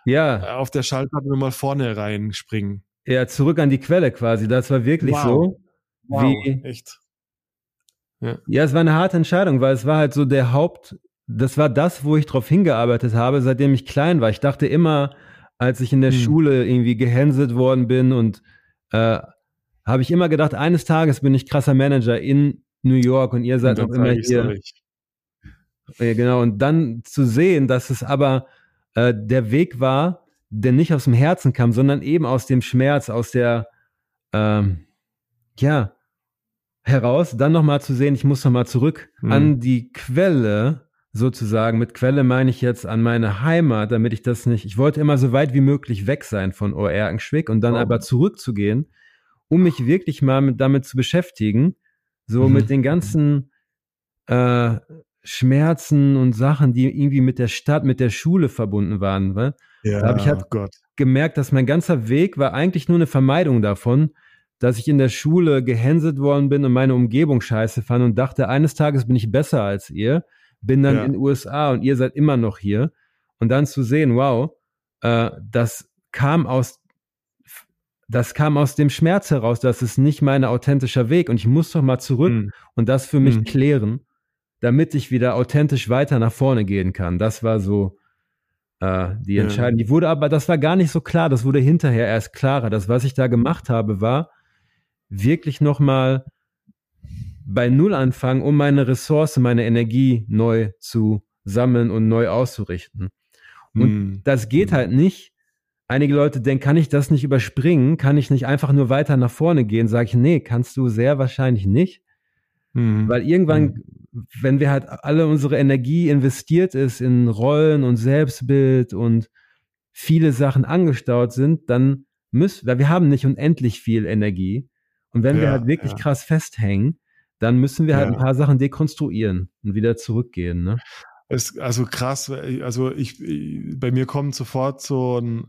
ja. auf der Schallplatte nochmal vorne reinspringen. Ja, zurück an die Quelle quasi. Das war wirklich wow. so. Wow, wie, echt. Ja. ja, es war eine harte Entscheidung, weil es war halt so der Haupt, das war das, wo ich drauf hingearbeitet habe, seitdem ich klein war. Ich dachte immer, als ich in der hm. Schule irgendwie gehänselt worden bin und äh, habe ich immer gedacht, eines Tages bin ich krasser Manager in New York und ihr seid noch immer hier. Ja, genau, und dann zu sehen, dass es aber äh, der Weg war, der nicht aus dem Herzen kam, sondern eben aus dem Schmerz, aus der, ähm, ja, heraus, dann nochmal zu sehen, ich muss nochmal zurück hm. an die Quelle sozusagen. Mit Quelle meine ich jetzt an meine Heimat, damit ich das nicht, ich wollte immer so weit wie möglich weg sein von Oerkenschwick und dann oh. aber zurückzugehen, um mich wirklich mal mit, damit zu beschäftigen, so mhm. mit den ganzen äh, Schmerzen und Sachen, die irgendwie mit der Stadt, mit der Schule verbunden waren. Weil ja, da habe ich halt oh gemerkt, dass mein ganzer Weg war eigentlich nur eine Vermeidung davon, dass ich in der Schule gehänselt worden bin und meine Umgebung scheiße fand und dachte, eines Tages bin ich besser als ihr bin dann ja. in den USA und ihr seid immer noch hier. Und dann zu sehen, wow, äh, das kam aus das kam aus dem Schmerz heraus, das ist nicht mein authentischer Weg und ich muss doch mal zurück mhm. und das für mich mhm. klären, damit ich wieder authentisch weiter nach vorne gehen kann. Das war so äh, die Entscheidung. Ja. Die wurde aber, das war gar nicht so klar, das wurde hinterher erst klarer. Das, was ich da gemacht habe, war wirklich nochmal bei Null anfangen, um meine Ressource, meine Energie neu zu sammeln und neu auszurichten. Und mhm. das geht halt nicht. Einige Leute denken, kann ich das nicht überspringen? Kann ich nicht einfach nur weiter nach vorne gehen? Sage ich, nee, kannst du sehr wahrscheinlich nicht. Mhm. Weil irgendwann, mhm. wenn wir halt alle unsere Energie investiert ist in Rollen und Selbstbild und viele Sachen angestaut sind, dann müssen, weil wir haben nicht unendlich viel Energie. Und wenn ja, wir halt wirklich ja. krass festhängen, dann müssen wir halt ja. ein paar Sachen dekonstruieren und wieder zurückgehen. Ne? Es, also krass, also ich, bei mir kommt sofort so ein,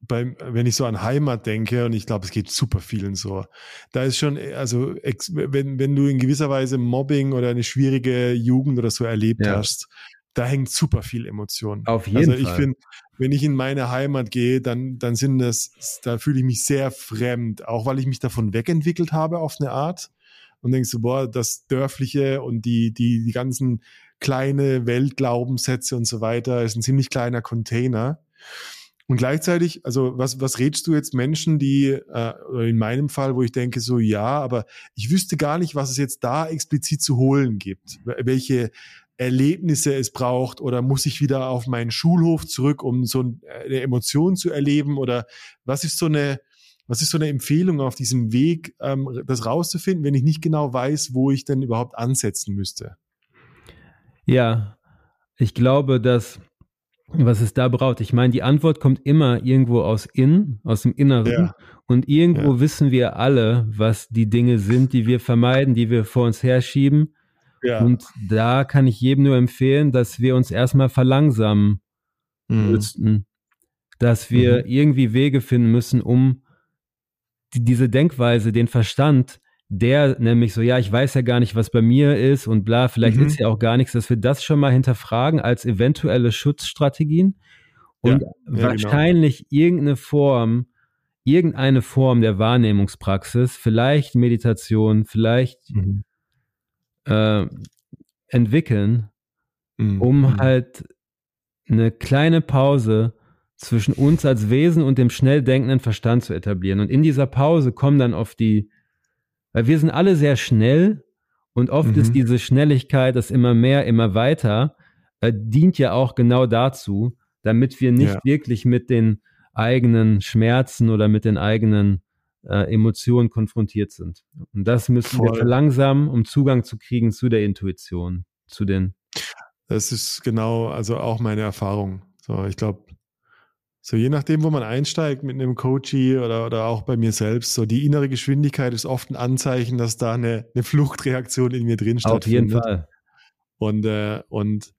beim, wenn ich so an Heimat denke, und ich glaube, es geht super vielen so, da ist schon, also wenn, wenn du in gewisser Weise Mobbing oder eine schwierige Jugend oder so erlebt ja. hast, da hängt super viel Emotion. Auf jeden Fall. Also ich finde, wenn ich in meine Heimat gehe, dann, dann sind das, da fühle ich mich sehr fremd, auch weil ich mich davon wegentwickelt habe auf eine Art. Und denkst du, boah, das Dörfliche und die, die, die ganzen kleine Weltglaubenssätze und so weiter ist ein ziemlich kleiner Container. Und gleichzeitig, also was, was rätst du jetzt Menschen, die, äh, in meinem Fall, wo ich denke, so ja, aber ich wüsste gar nicht, was es jetzt da explizit zu holen gibt, welche Erlebnisse es braucht oder muss ich wieder auf meinen Schulhof zurück, um so eine Emotion zu erleben oder was ist so eine, was ist so eine Empfehlung auf diesem Weg, ähm, das rauszufinden, wenn ich nicht genau weiß, wo ich denn überhaupt ansetzen müsste? Ja, ich glaube, dass was es da braucht. Ich meine, die Antwort kommt immer irgendwo aus innen, aus dem Inneren. Ja. Und irgendwo ja. wissen wir alle, was die Dinge sind, die wir vermeiden, die wir vor uns herschieben. Ja. Und da kann ich jedem nur empfehlen, dass wir uns erstmal verlangsamen mhm. müssten. Dass wir mhm. irgendwie Wege finden müssen, um die, diese Denkweise, den Verstand der nämlich so, ja, ich weiß ja gar nicht, was bei mir ist und bla, vielleicht mhm. ist ja auch gar nichts, dass wir das schon mal hinterfragen als eventuelle Schutzstrategien und ja, ja, genau. wahrscheinlich genau. irgendeine Form, irgendeine Form der Wahrnehmungspraxis, vielleicht Meditation, vielleicht mhm. äh, entwickeln, mhm. um mhm. halt eine kleine Pause zwischen uns als Wesen und dem schnell denkenden Verstand zu etablieren. Und in dieser Pause kommen dann oft die weil wir sind alle sehr schnell und oft mhm. ist diese Schnelligkeit, das immer mehr, immer weiter, äh, dient ja auch genau dazu, damit wir nicht ja. wirklich mit den eigenen Schmerzen oder mit den eigenen äh, Emotionen konfrontiert sind. Und das müssen Voll. wir verlangsamen, um Zugang zu kriegen zu der Intuition, zu den. Das ist genau, also auch meine Erfahrung. So, ich glaube, so je nachdem, wo man einsteigt mit einem Coachie oder, oder auch bei mir selbst, so die innere Geschwindigkeit ist oft ein Anzeichen, dass da eine, eine Fluchtreaktion in mir drin stattfindet. Auf jeden Fall. Und, äh, und,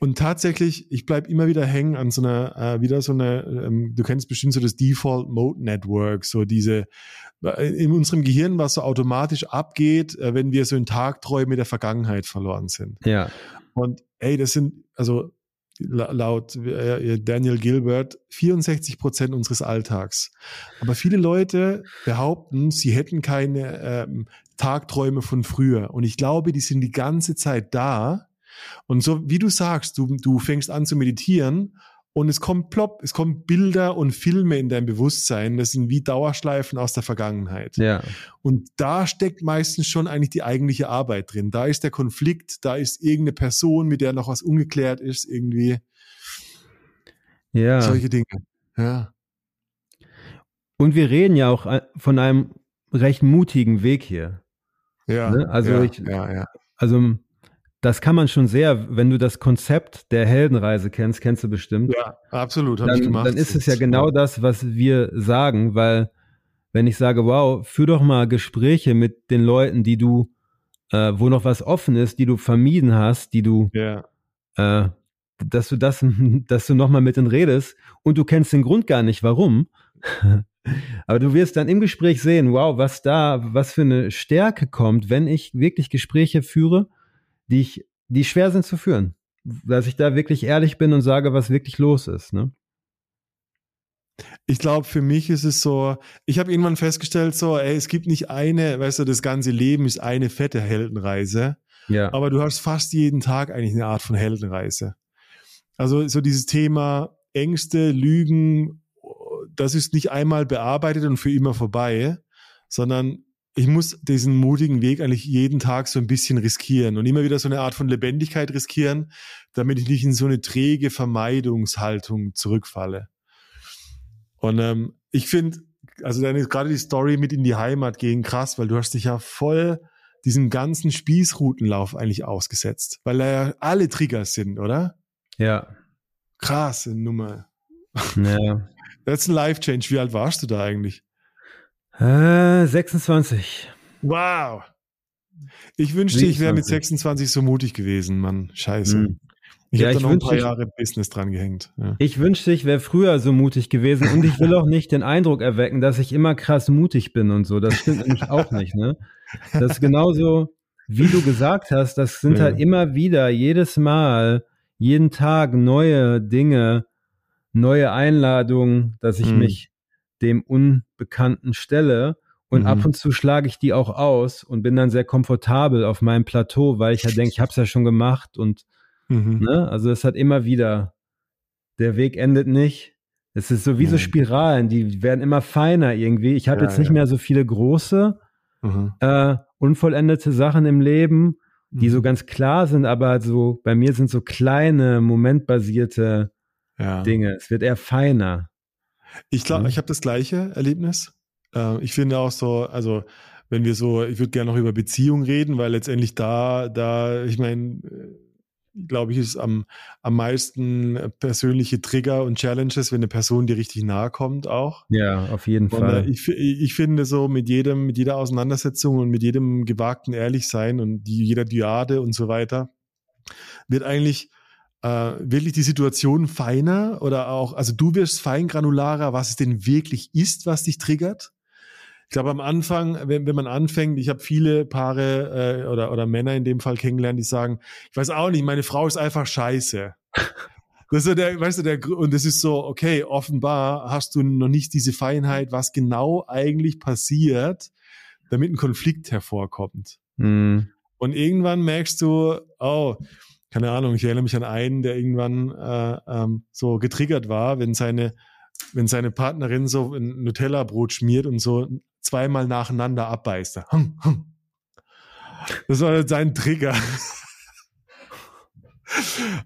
und tatsächlich, ich bleib immer wieder hängen an so einer, äh, wieder so eine, ähm, du kennst bestimmt so das Default Mode Network, so diese, äh, in unserem Gehirn, was so automatisch abgeht, äh, wenn wir so in Tagträume der Vergangenheit verloren sind. Ja. Und ey, das sind, also laut äh, Daniel Gilbert 64 Prozent unseres Alltags. Aber viele Leute behaupten, sie hätten keine ähm, Tagträume von früher. Und ich glaube, die sind die ganze Zeit da. Und so wie du sagst, du, du fängst an zu meditieren und es kommt plopp, es kommen Bilder und Filme in dein Bewusstsein. Das sind wie Dauerschleifen aus der Vergangenheit. Ja. Und da steckt meistens schon eigentlich die eigentliche Arbeit drin. Da ist der Konflikt, da ist irgendeine Person, mit der noch was ungeklärt ist, irgendwie. Ja. Solche Dinge. Ja. Und wir reden ja auch äh, von einem recht mutigen Weg hier. Ja. Ne? Also ja, ich, ja, ja. also das kann man schon sehr, wenn du das Konzept der Heldenreise kennst, kennst du bestimmt. Ja, absolut, habe ich gemacht. Dann ist es ja genau das, was wir sagen, weil wenn ich sage, wow, führ doch mal Gespräche mit den Leuten, die du, äh, wo noch was offen ist, die du vermieden hast, die du, ja. äh, dass du das, dass du nochmal mit denen redest und du kennst den Grund gar nicht, warum. Aber du wirst dann im Gespräch sehen, wow, was da, was für eine Stärke kommt, wenn ich wirklich Gespräche führe die, ich, die schwer sind zu führen. Dass ich da wirklich ehrlich bin und sage, was wirklich los ist. Ne? ich glaube, für mich ist es so, ich habe irgendwann festgestellt, so, ey, es gibt nicht eine, weißt du, das ganze Leben ist eine fette Heldenreise. Ja. Aber du hast fast jeden Tag eigentlich eine Art von Heldenreise. Also so dieses Thema Ängste, Lügen, das ist nicht einmal bearbeitet und für immer vorbei, sondern ich muss diesen mutigen Weg eigentlich jeden Tag so ein bisschen riskieren und immer wieder so eine Art von Lebendigkeit riskieren, damit ich nicht in so eine träge Vermeidungshaltung zurückfalle. Und ähm, ich finde, also deine, gerade die Story mit in die Heimat gehen krass, weil du hast dich ja voll diesem ganzen Spießrutenlauf eigentlich ausgesetzt, weil da ja alle Triggers sind, oder? Ja. Krasse Nummer. Ja. That's ein Life Change. Wie alt warst du da eigentlich? Äh, 26. Wow. Ich wünschte, ich wäre mit 26 so mutig gewesen, Mann. Scheiße. Mhm. Ich Ja, habe ich da noch ein paar ich- Jahre Business dran gehängt. Ja. Ich wünschte, ich wäre früher so mutig gewesen und ich will auch nicht den Eindruck erwecken, dass ich immer krass mutig bin und so. Das stimmt nämlich auch nicht, ne? Das ist genauso, wie du gesagt hast, das sind Ja. halt immer wieder, jedes Mal, jeden Tag neue Dinge, neue Einladungen, dass ich Mhm. mich dem Unbekannten stelle. Und Mhm. ab und zu schlage ich die auch aus und bin dann sehr komfortabel auf meinem Plateau, weil ich ja denke, ich habe es ja schon gemacht und Mhm. Ne? Also es hat immer wieder, der Weg endet nicht. Es ist so wie so Mhm. Spiralen, die werden immer feiner irgendwie. Ich habe Ja, jetzt nicht ja. mehr so viele große, Mhm. äh, unvollendete Sachen im Leben, die Mhm. so ganz klar sind, aber so bei mir sind so kleine, momentbasierte ja. Dinge. Es wird eher feiner. Ich glaube, Mhm. ich habe das gleiche Erlebnis. Äh, ich finde auch so, also wenn wir so, ich würde gerne noch über Beziehung reden, weil letztendlich da, da, ich meine, glaube ich, ist am, am meisten persönliche Trigger und Challenges, wenn eine Person dir richtig nahe kommt auch. Ja, auf jeden Und äh, Fall. ich, fi- ich finde so mit jedem, mit jeder Auseinandersetzung und mit jedem gewagten Ehrlichsein und die, jeder Dyade und so weiter, wird eigentlich äh, wirklich die Situation feiner oder auch, also du wirst feingranularer, was es denn wirklich ist, was dich triggert. Ich glaube, am Anfang, wenn, wenn man anfängt, ich habe viele Paare äh, oder, oder Männer in dem Fall kennengelernt, die sagen, ich weiß auch nicht, meine Frau ist einfach scheiße. Das ist so der, weißt du, der, und das ist so, okay, offenbar hast du noch nicht diese Feinheit, was genau eigentlich passiert, damit ein Konflikt hervorkommt. Mhm. Und irgendwann merkst du, oh, keine Ahnung, ich erinnere mich an einen, der irgendwann äh, ähm, so getriggert war, wenn seine, wenn seine Partnerin so ein Nutella-Brot schmiert und so zweimal nacheinander abbeißt. Hm, hm. Das war sein Trigger.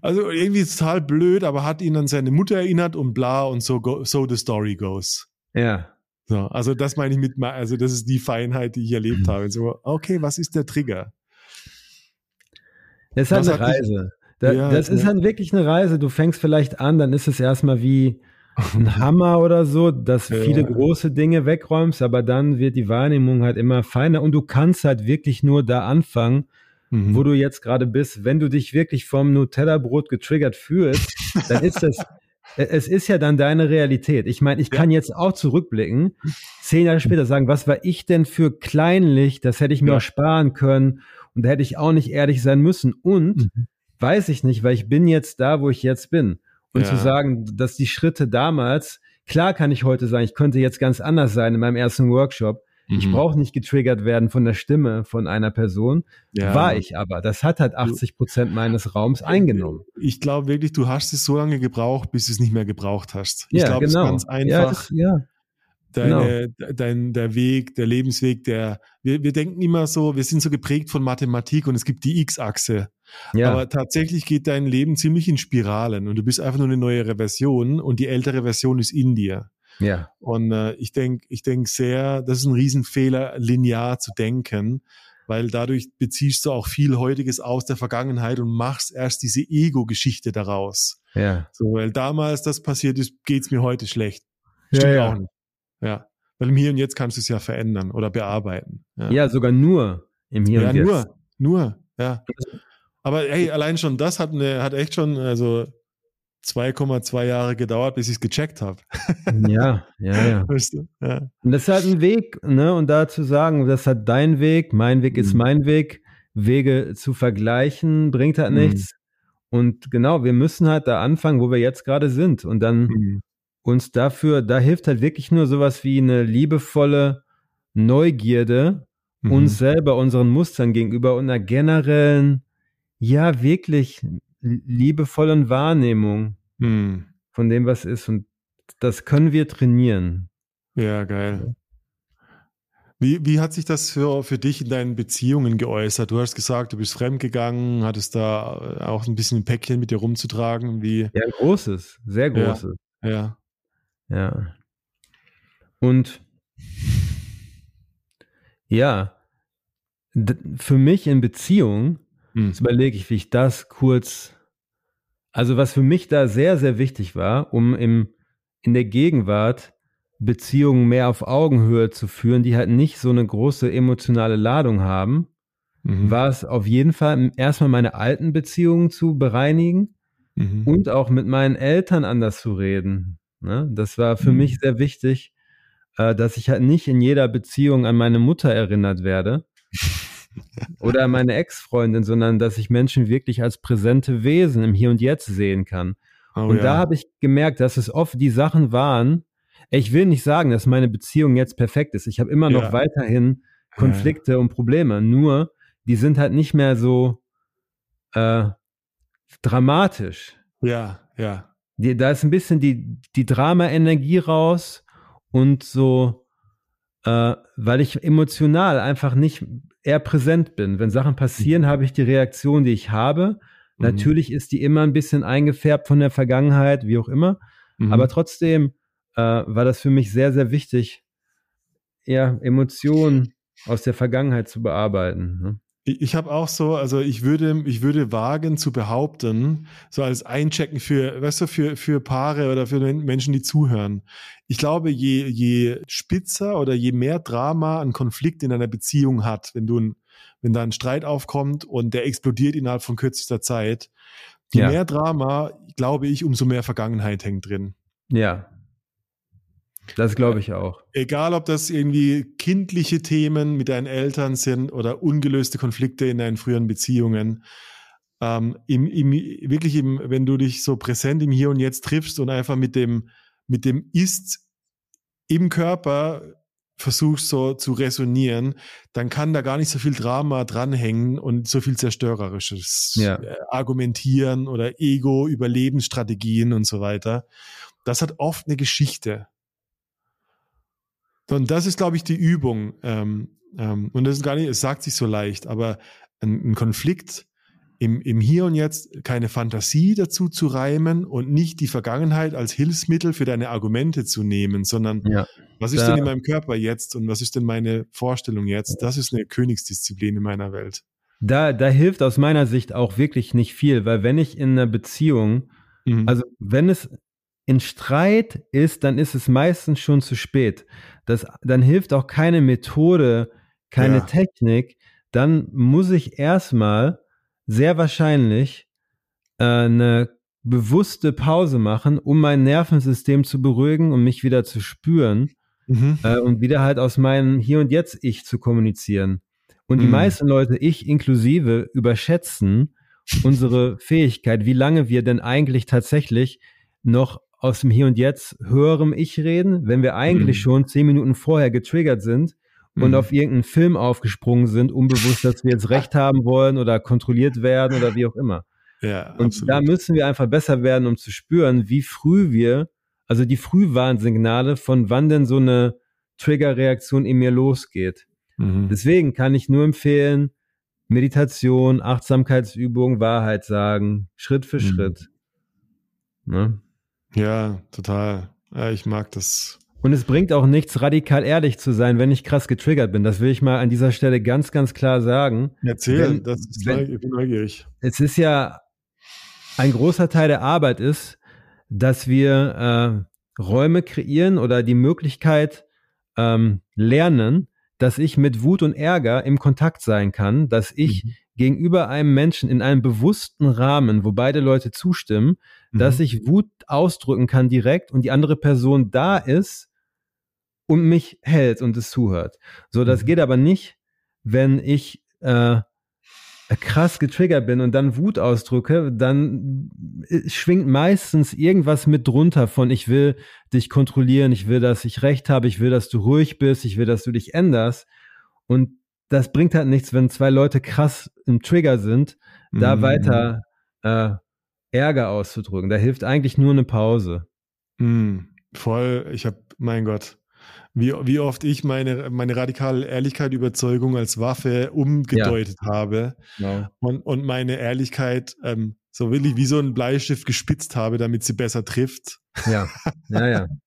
Also irgendwie total blöd, aber hat ihn an seine Mutter erinnert und bla und so, go, so the story goes. Ja. So, also das meine ich mit, also das ist die Feinheit, die ich erlebt habe. So, okay, was ist der Trigger? Das ist halt eine Reise. Da, Ja, das ist ja. halt wirklich eine Reise. Du fängst vielleicht an, dann ist es erstmal wie ein Hammer oder so, dass Ja. viele große Dinge wegräumst, aber dann wird die Wahrnehmung halt immer feiner und du kannst halt wirklich nur da anfangen, Mhm. wo du jetzt gerade bist. Wenn du dich wirklich vom Nutella-Brot getriggert fühlst, dann ist das, äh, es ist ja dann deine Realität. Ich meine, ich kann jetzt auch zurückblicken, zehn Jahre später sagen, was war ich denn für kleinlich, das hätte ich mir Ja. auch sparen können und da hätte ich auch nicht ehrlich sein müssen und Mhm. weiß ich nicht, weil ich bin jetzt da, wo ich jetzt bin. Und Ja. zu sagen, dass die Schritte damals, klar kann ich heute sagen, ich könnte jetzt ganz anders sein in meinem ersten Workshop. Ich Mhm. brauche nicht getriggert werden von der Stimme von einer Person. Ja. War ich aber. Das hat halt 80 Prozent meines Raums eingenommen. Ich glaube wirklich, du hast es so lange gebraucht, bis du es nicht mehr gebraucht hast. Ich ja, glaube, es genau. ist ganz Ja, einfach. das, ja. Deine, dein, der Weg, der Lebensweg, der, wir, wir denken immer so, wir sind so geprägt von Mathematik und es gibt die X-Achse. ja. Aber tatsächlich geht dein Leben ziemlich in Spiralen und du bist einfach nur eine neuere Version und die ältere Version ist in dir. ja. Und äh, ich denke ich denk sehr, das ist ein Riesenfehler, linear zu denken, weil dadurch beziehst du auch viel Heutiges aus der Vergangenheit und machst erst diese Ego-Geschichte daraus. Ja. So, weil damals das passiert ist, geht's mir heute schlecht. Stimmt ja, auch ja. nicht. Ja. Weil im Hier und Jetzt kannst du es ja verändern oder bearbeiten. Ja, ja, sogar nur im Hier ja und Jetzt. nur, nur, ja. Aber hey, allein schon das hat, eine, hat echt schon, also 2,2 Jahre gedauert, bis ich es gecheckt habe. Ja, ja, ja. Weißt du? Ja. Und das ist halt ein Weg, ne? Und da zu sagen, das ist halt dein Weg, mein Weg ist Mhm. mein Weg, Wege zu vergleichen, bringt halt Mhm. nichts. Und genau, wir müssen halt da anfangen, wo wir jetzt gerade sind und dann Mhm. Uns dafür, da hilft halt wirklich nur sowas wie eine liebevolle Neugierde mhm. uns selber, unseren Mustern gegenüber und einer generellen, ja, wirklich liebevollen Wahrnehmung mhm. von dem, was ist. Und das können wir trainieren. Ja, geil. Wie, wie hat sich das für, für dich in deinen Beziehungen geäußert? Du hast gesagt, du bist fremdgegangen, hattest da auch ein bisschen ein Päckchen mit dir rumzutragen. Wie? Ja, großes, sehr großes. Ja. Ja. Ja. Und ja, für mich in Beziehung, hm. jetzt überlege ich, wie ich das kurz, also was für mich da sehr, sehr wichtig war, um im, in der Gegenwart Beziehungen mehr auf Augenhöhe zu führen, die halt nicht so eine große emotionale Ladung haben, mhm. war es auf jeden Fall erstmal meine alten Beziehungen zu bereinigen mhm. und auch mit meinen Eltern anders zu reden. Ne? Das war für mhm. mich sehr wichtig, äh, dass ich halt nicht in jeder Beziehung an meine Mutter erinnert werde oder an meine Ex-Freundin, sondern dass ich Menschen wirklich als präsente Wesen im Hier und Jetzt sehen kann. Oh, und ja. da habe ich gemerkt, dass es oft die Sachen waren, ich will nicht sagen, dass meine Beziehung jetzt perfekt ist. Ich habe immer noch ja. weiterhin Konflikte ja. und Probleme. Nur, die sind halt nicht mehr so äh, dramatisch. Ja, ja. Die, da ist ein bisschen die, die Drama-Energie raus und so, äh, weil ich emotional einfach nicht eher präsent bin. Wenn Sachen passieren, mhm. habe ich die Reaktion, die ich habe. Mhm. Natürlich ist die immer ein bisschen eingefärbt von der Vergangenheit, wie auch immer. Mhm. Aber trotzdem äh, war das für mich sehr, sehr wichtig, ja, Emotionen aus der Vergangenheit zu bearbeiten. Ne? Ich, ich habe auch so, also ich würde, ich würde wagen zu behaupten, so als Einchecken für, weißt du, für, für Paare oder für Menschen, die zuhören. Ich glaube, je, je spitzer oder je mehr Drama ein Konflikt in einer Beziehung hat, wenn du ein, wenn da ein Streit aufkommt und der explodiert innerhalb von kürzester Zeit, je ja. mehr Drama, glaube ich, umso mehr Vergangenheit hängt drin. Ja, das glaube ich auch. Egal, ob das irgendwie kindliche Themen mit deinen Eltern sind oder ungelöste Konflikte in deinen früheren Beziehungen. Ähm, im, im, wirklich, im, wenn du dich so präsent im Hier und Jetzt triffst und einfach mit dem, mit dem Ist im Körper versuchst so zu resonieren, dann kann da gar nicht so viel Drama dranhängen und so viel zerstörerisches ja. Äh, Argumentieren oder Ego, Überlebensstrategien und so weiter. Das hat oft eine Geschichte. Und das ist, glaube ich, die Übung. Ähm, ähm, und das ist gar nicht, es sagt sich so leicht, aber ein, ein Konflikt im, im Hier und Jetzt keine Fantasie dazu zu reimen und nicht die Vergangenheit als Hilfsmittel für deine Argumente zu nehmen, sondern ja, was ist denn in meinem Körper jetzt und was ist denn meine Vorstellung jetzt? Das ist eine Königsdisziplin in meiner Welt. Da, da hilft aus meiner Sicht auch wirklich nicht viel, weil wenn ich in einer Beziehung, mhm. also wenn es in Streit ist, dann ist es meistens schon zu spät. Das, dann hilft auch keine Methode, keine ja. Technik. Dann muss ich erstmal sehr wahrscheinlich äh, eine bewusste Pause machen, um mein Nervensystem zu beruhigen und mich wieder zu spüren mhm. äh, und wieder halt aus meinem Hier und Jetzt Ich zu kommunizieren. Und mhm. die meisten Leute, ich inklusive, überschätzen unsere Fähigkeit, wie lange wir denn eigentlich tatsächlich noch aus dem Hier und Jetzt höherem Ich reden, wenn wir eigentlich mhm. schon zehn Minuten vorher getriggert sind und mhm. auf irgendeinen Film aufgesprungen sind, unbewusst, dass wir jetzt Recht haben wollen oder kontrolliert werden oder wie auch immer. Ja, und absolut. da müssen wir einfach besser werden, um zu spüren, wie früh wir, also die Frühwarnsignale, von wann denn so eine Triggerreaktion in mir losgeht. Mhm. Deswegen kann ich nur empfehlen, Meditation, Achtsamkeitsübung, Wahrheit sagen, Schritt für mhm. Schritt. Ne? Ja, total. Ja, ich mag das. Und es bringt auch nichts, radikal ehrlich zu sein, wenn ich krass getriggert bin. Das will ich mal an dieser Stelle ganz, ganz klar sagen. Erzähl, wenn, das ist wenn, ich bin neugierig. Es ist ja ein großer Teil der Arbeit ist, dass wir äh, Räume kreieren oder die Möglichkeit ähm, lernen, dass ich mit Wut und Ärger im Kontakt sein kann, dass ich mhm. Gegenüber einem Menschen in einem bewussten Rahmen, wo beide Leute zustimmen, mhm. dass ich Wut ausdrücken kann direkt und die andere Person da ist und mich hält und es zuhört. So, das mhm. geht aber nicht, wenn ich äh, krass getriggert bin und dann Wut ausdrücke, dann äh, schwingt meistens irgendwas mit drunter von ich will dich kontrollieren, ich will, dass ich recht habe, ich will, dass du ruhig bist, ich will, dass du dich änderst. Und das bringt halt nichts, wenn zwei Leute krass im Trigger sind, da mhm. weiter äh, Ärger auszudrücken. Da hilft eigentlich nur eine Pause. Mhm. Voll, ich habe, mein Gott, wie, wie oft ich meine, meine radikale Ehrlichkeit, Überzeugung als Waffe umgedeutet ja. habe genau. und, und meine Ehrlichkeit ähm, so wirklich wie so ein Bleistift gespitzt habe, damit sie besser trifft. Ja, ja, ja.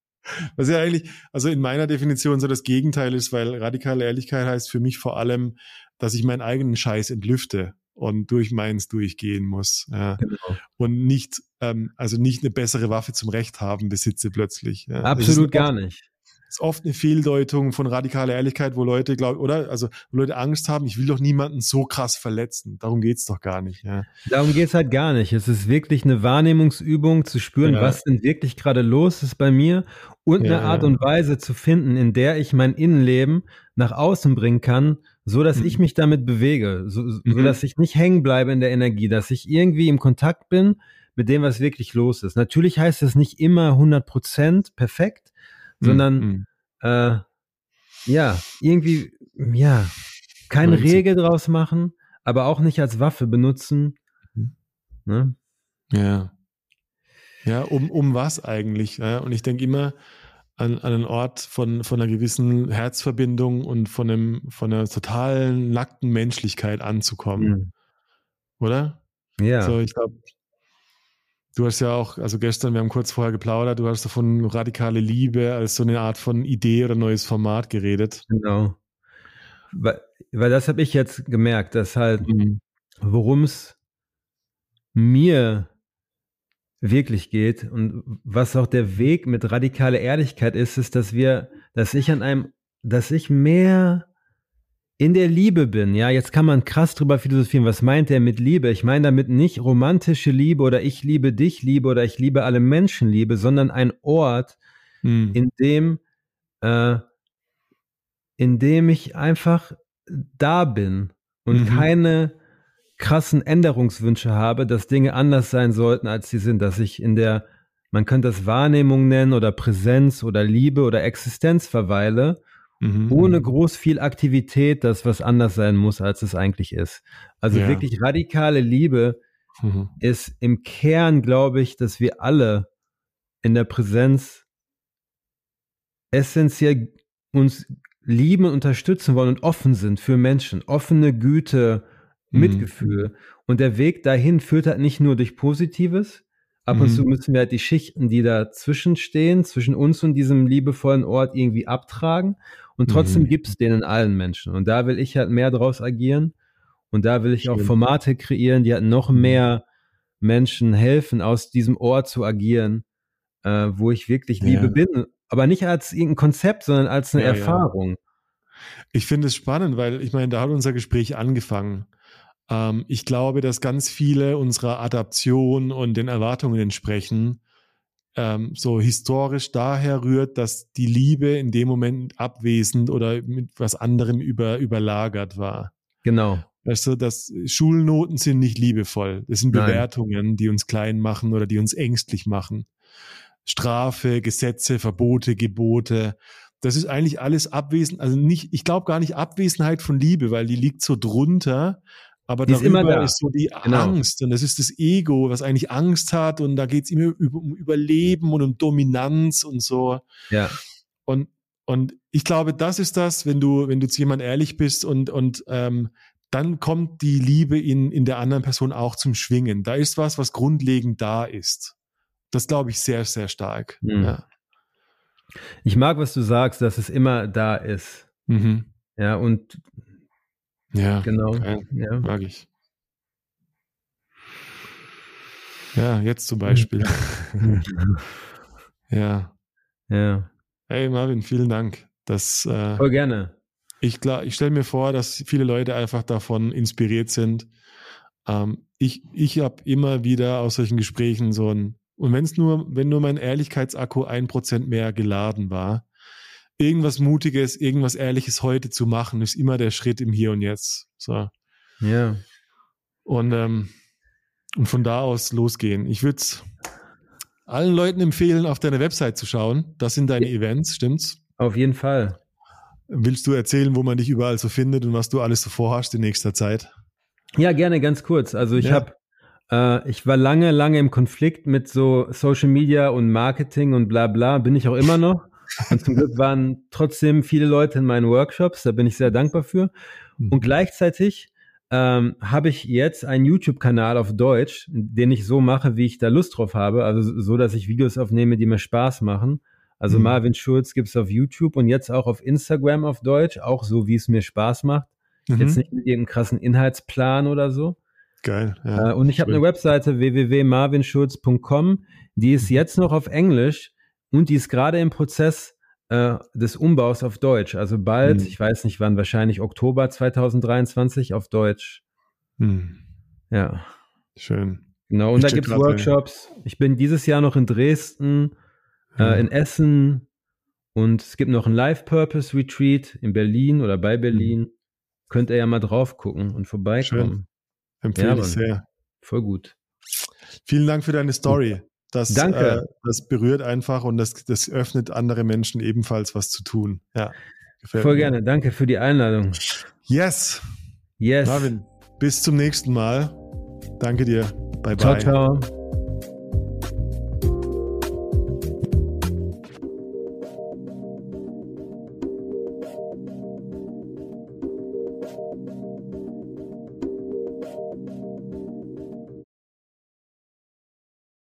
Was ja eigentlich, also in meiner Definition so das Gegenteil ist, weil radikale Ehrlichkeit heißt für mich vor allem, dass ich meinen eigenen Scheiß entlüfte und durch meins durchgehen muss. Ja. Genau. Und nicht, ähm, also nicht eine bessere Waffe zum Recht haben besitze plötzlich. Ja. Absolut gar nicht ist oft eine Fehldeutung von radikaler Ehrlichkeit, wo Leute glauben, oder? Also, wo Leute Angst haben, ich will doch niemanden so krass verletzen. Darum geht's doch gar nicht. Ja. Darum geht's halt gar nicht. Es ist wirklich eine Wahrnehmungsübung, zu spüren, ja. was denn wirklich gerade los ist bei mir und ja, eine Art und Weise zu finden, in der ich mein Innenleben nach außen bringen kann, so dass mhm. ich mich damit bewege, so, so mhm. dass ich nicht hängen bleibe in der Energie, dass ich irgendwie im Kontakt bin mit dem, was wirklich los ist. Natürlich heißt es nicht immer 100 Prozent perfekt, sondern mhm. äh, ja, irgendwie, ja, keine Regel draus machen, aber auch nicht als Waffe benutzen. Mhm. Ne? Ja. Ja, um, um was eigentlich? Ja? Und ich denke immer an, an einen Ort von, von einer gewissen Herzverbindung und von, einem, von einer totalen nackten Menschlichkeit anzukommen. Mhm. Oder? Ja. So, ich glaube, Du hast ja auch, also gestern, wir haben kurz vorher geplaudert, du hast davon radikale Liebe als so eine Art von Idee oder neues Format geredet. Genau. Weil, weil das habe ich jetzt gemerkt, dass halt, mhm. worum es mir wirklich geht und was auch der Weg mit radikaler Ehrlichkeit ist, ist, dass wir, dass ich an einem, dass ich mehr in der Liebe bin, ja, jetzt kann man krass drüber philosophieren, was meint er mit Liebe? Ich meine damit nicht romantische Liebe oder ich liebe dich Liebe oder ich liebe alle Menschen Liebe, sondern ein Ort, hm. in dem, äh, in dem ich einfach da bin und mhm. keine krassen Änderungswünsche habe, dass Dinge anders sein sollten, als sie sind, dass ich in der, man könnte das Wahrnehmung nennen oder Präsenz oder Liebe oder Existenz verweile Mhm. Ohne groß viel Aktivität, das was anders sein muss, als es eigentlich ist. Also ja. wirklich radikale Liebe mhm. ist im Kern, glaube ich, dass wir alle in der Präsenz essentiell uns lieben und unterstützen wollen und offen sind für Menschen. Offene Güte, mhm. Mitgefühl. Und der Weg dahin führt halt nicht nur durch Positives. Ab und zu mhm. müssen wir halt die Schichten, die dazwischen stehen, zwischen uns und diesem liebevollen Ort irgendwie abtragen. Und trotzdem mhm. gibt es den in allen Menschen. Und da will ich halt mehr draus agieren. Und da will ich Schön. auch Formate kreieren, die halt noch mhm. mehr Menschen helfen, aus diesem Ort zu agieren, äh, wo ich wirklich Liebe ja. bin. Aber nicht als irgendein Konzept, sondern als eine ja, Erfahrung. Ja. Ich finde es spannend, weil ich meine, da hat unser Gespräch angefangen. Ähm, ich glaube, dass ganz viele unserer Adaption und den Erwartungen entsprechen, ähm, so historisch daher rührt, dass die Liebe in dem Moment abwesend oder mit was anderem über, überlagert war. Genau. Weißt du, dass Schulnoten sind nicht liebevoll. Das sind Bewertungen, Nein. die uns klein machen oder die uns ängstlich machen. Strafe, Gesetze, Verbote, Gebote. Das ist eigentlich alles abwesend, also nicht, ich glaube gar nicht Abwesenheit von Liebe, weil die liegt so drunter, aber die darüber ist, immer da. ist so die genau. Angst und das ist das Ego, was eigentlich Angst hat und da geht es immer um Überleben und um Dominanz und so. Ja. Und, und ich glaube, das ist das, wenn du, wenn du zu jemandem ehrlich bist und, und ähm, dann kommt die Liebe in, in der anderen Person auch zum Schwingen. Da ist was, was grundlegend da ist. Das glaube ich sehr, sehr stark. Mhm. Ja. Ich mag, was du sagst, dass es immer da ist. Mhm. Ja, und ja, genau. Geil. Ja. Mag ich. Ja, jetzt zum Beispiel. ja. Ja. Hey Marvin, vielen Dank. Das, äh, Voll gerne. Ich, ich stelle mir vor, dass viele Leute einfach davon inspiriert sind. Ähm, ich ich habe immer wieder aus solchen Gesprächen so ein, und wenn es nur, wenn nur mein Ehrlichkeitsakku ein Prozent mehr geladen war, irgendwas Mutiges, irgendwas Ehrliches heute zu machen, ist immer der Schritt im Hier und Jetzt. So. Ja. Und, ähm, und von da aus losgehen. Ich würde allen Leuten empfehlen, auf deine Website zu schauen. Das sind deine Events, stimmt's? Auf jeden Fall. Willst du erzählen, wo man dich überall so findet und was du alles so vorhast in nächster Zeit? Ja, gerne, ganz kurz. Also ich ja. habe, äh, ich war lange, lange im Konflikt mit so Social Media und Marketing und bla bla, bin ich auch immer noch. Und zum Glück waren trotzdem viele Leute in meinen Workshops, da bin ich sehr dankbar für. Mhm. Und gleichzeitig ähm, habe ich jetzt einen YouTube-Kanal auf Deutsch, den ich so mache, wie ich da Lust drauf habe. Also so, dass ich Videos aufnehme, die mir Spaß machen. Also mhm. Marvin Schulz gibt es auf YouTube und jetzt auch auf Instagram auf Deutsch, auch so, wie es mir Spaß macht. Mhm. Jetzt nicht mit irgendeinem krassen Inhaltsplan oder so. Geil. Ja, äh, und ich habe eine Webseite www.marvinschulz.com, die ist jetzt noch auf Englisch und die ist gerade im Prozess äh, des Umbaus auf Deutsch. Also bald, mhm. ich weiß nicht wann, wahrscheinlich Oktober 2023 auf Deutsch. Mhm. Ja. Schön. Genau, und ich da gibt es Workshops. Ich bin dieses Jahr noch in Dresden, äh, mhm. in Essen und es gibt noch ein Life Purpose Retreat in Berlin oder bei Berlin. Mhm. Könnt ihr ja mal drauf gucken und vorbeikommen. Schön. Empfehle ja, ich sehr. Voll gut. Vielen Dank für deine Story. Das, Danke. Äh, das berührt einfach und das, das öffnet andere Menschen ebenfalls was zu tun. Ja. Voll mir. gerne. Danke für die Einladung. Yes. Yes. Marvin, bis zum nächsten Mal. Danke dir. Bye bye. Ciao, ciao.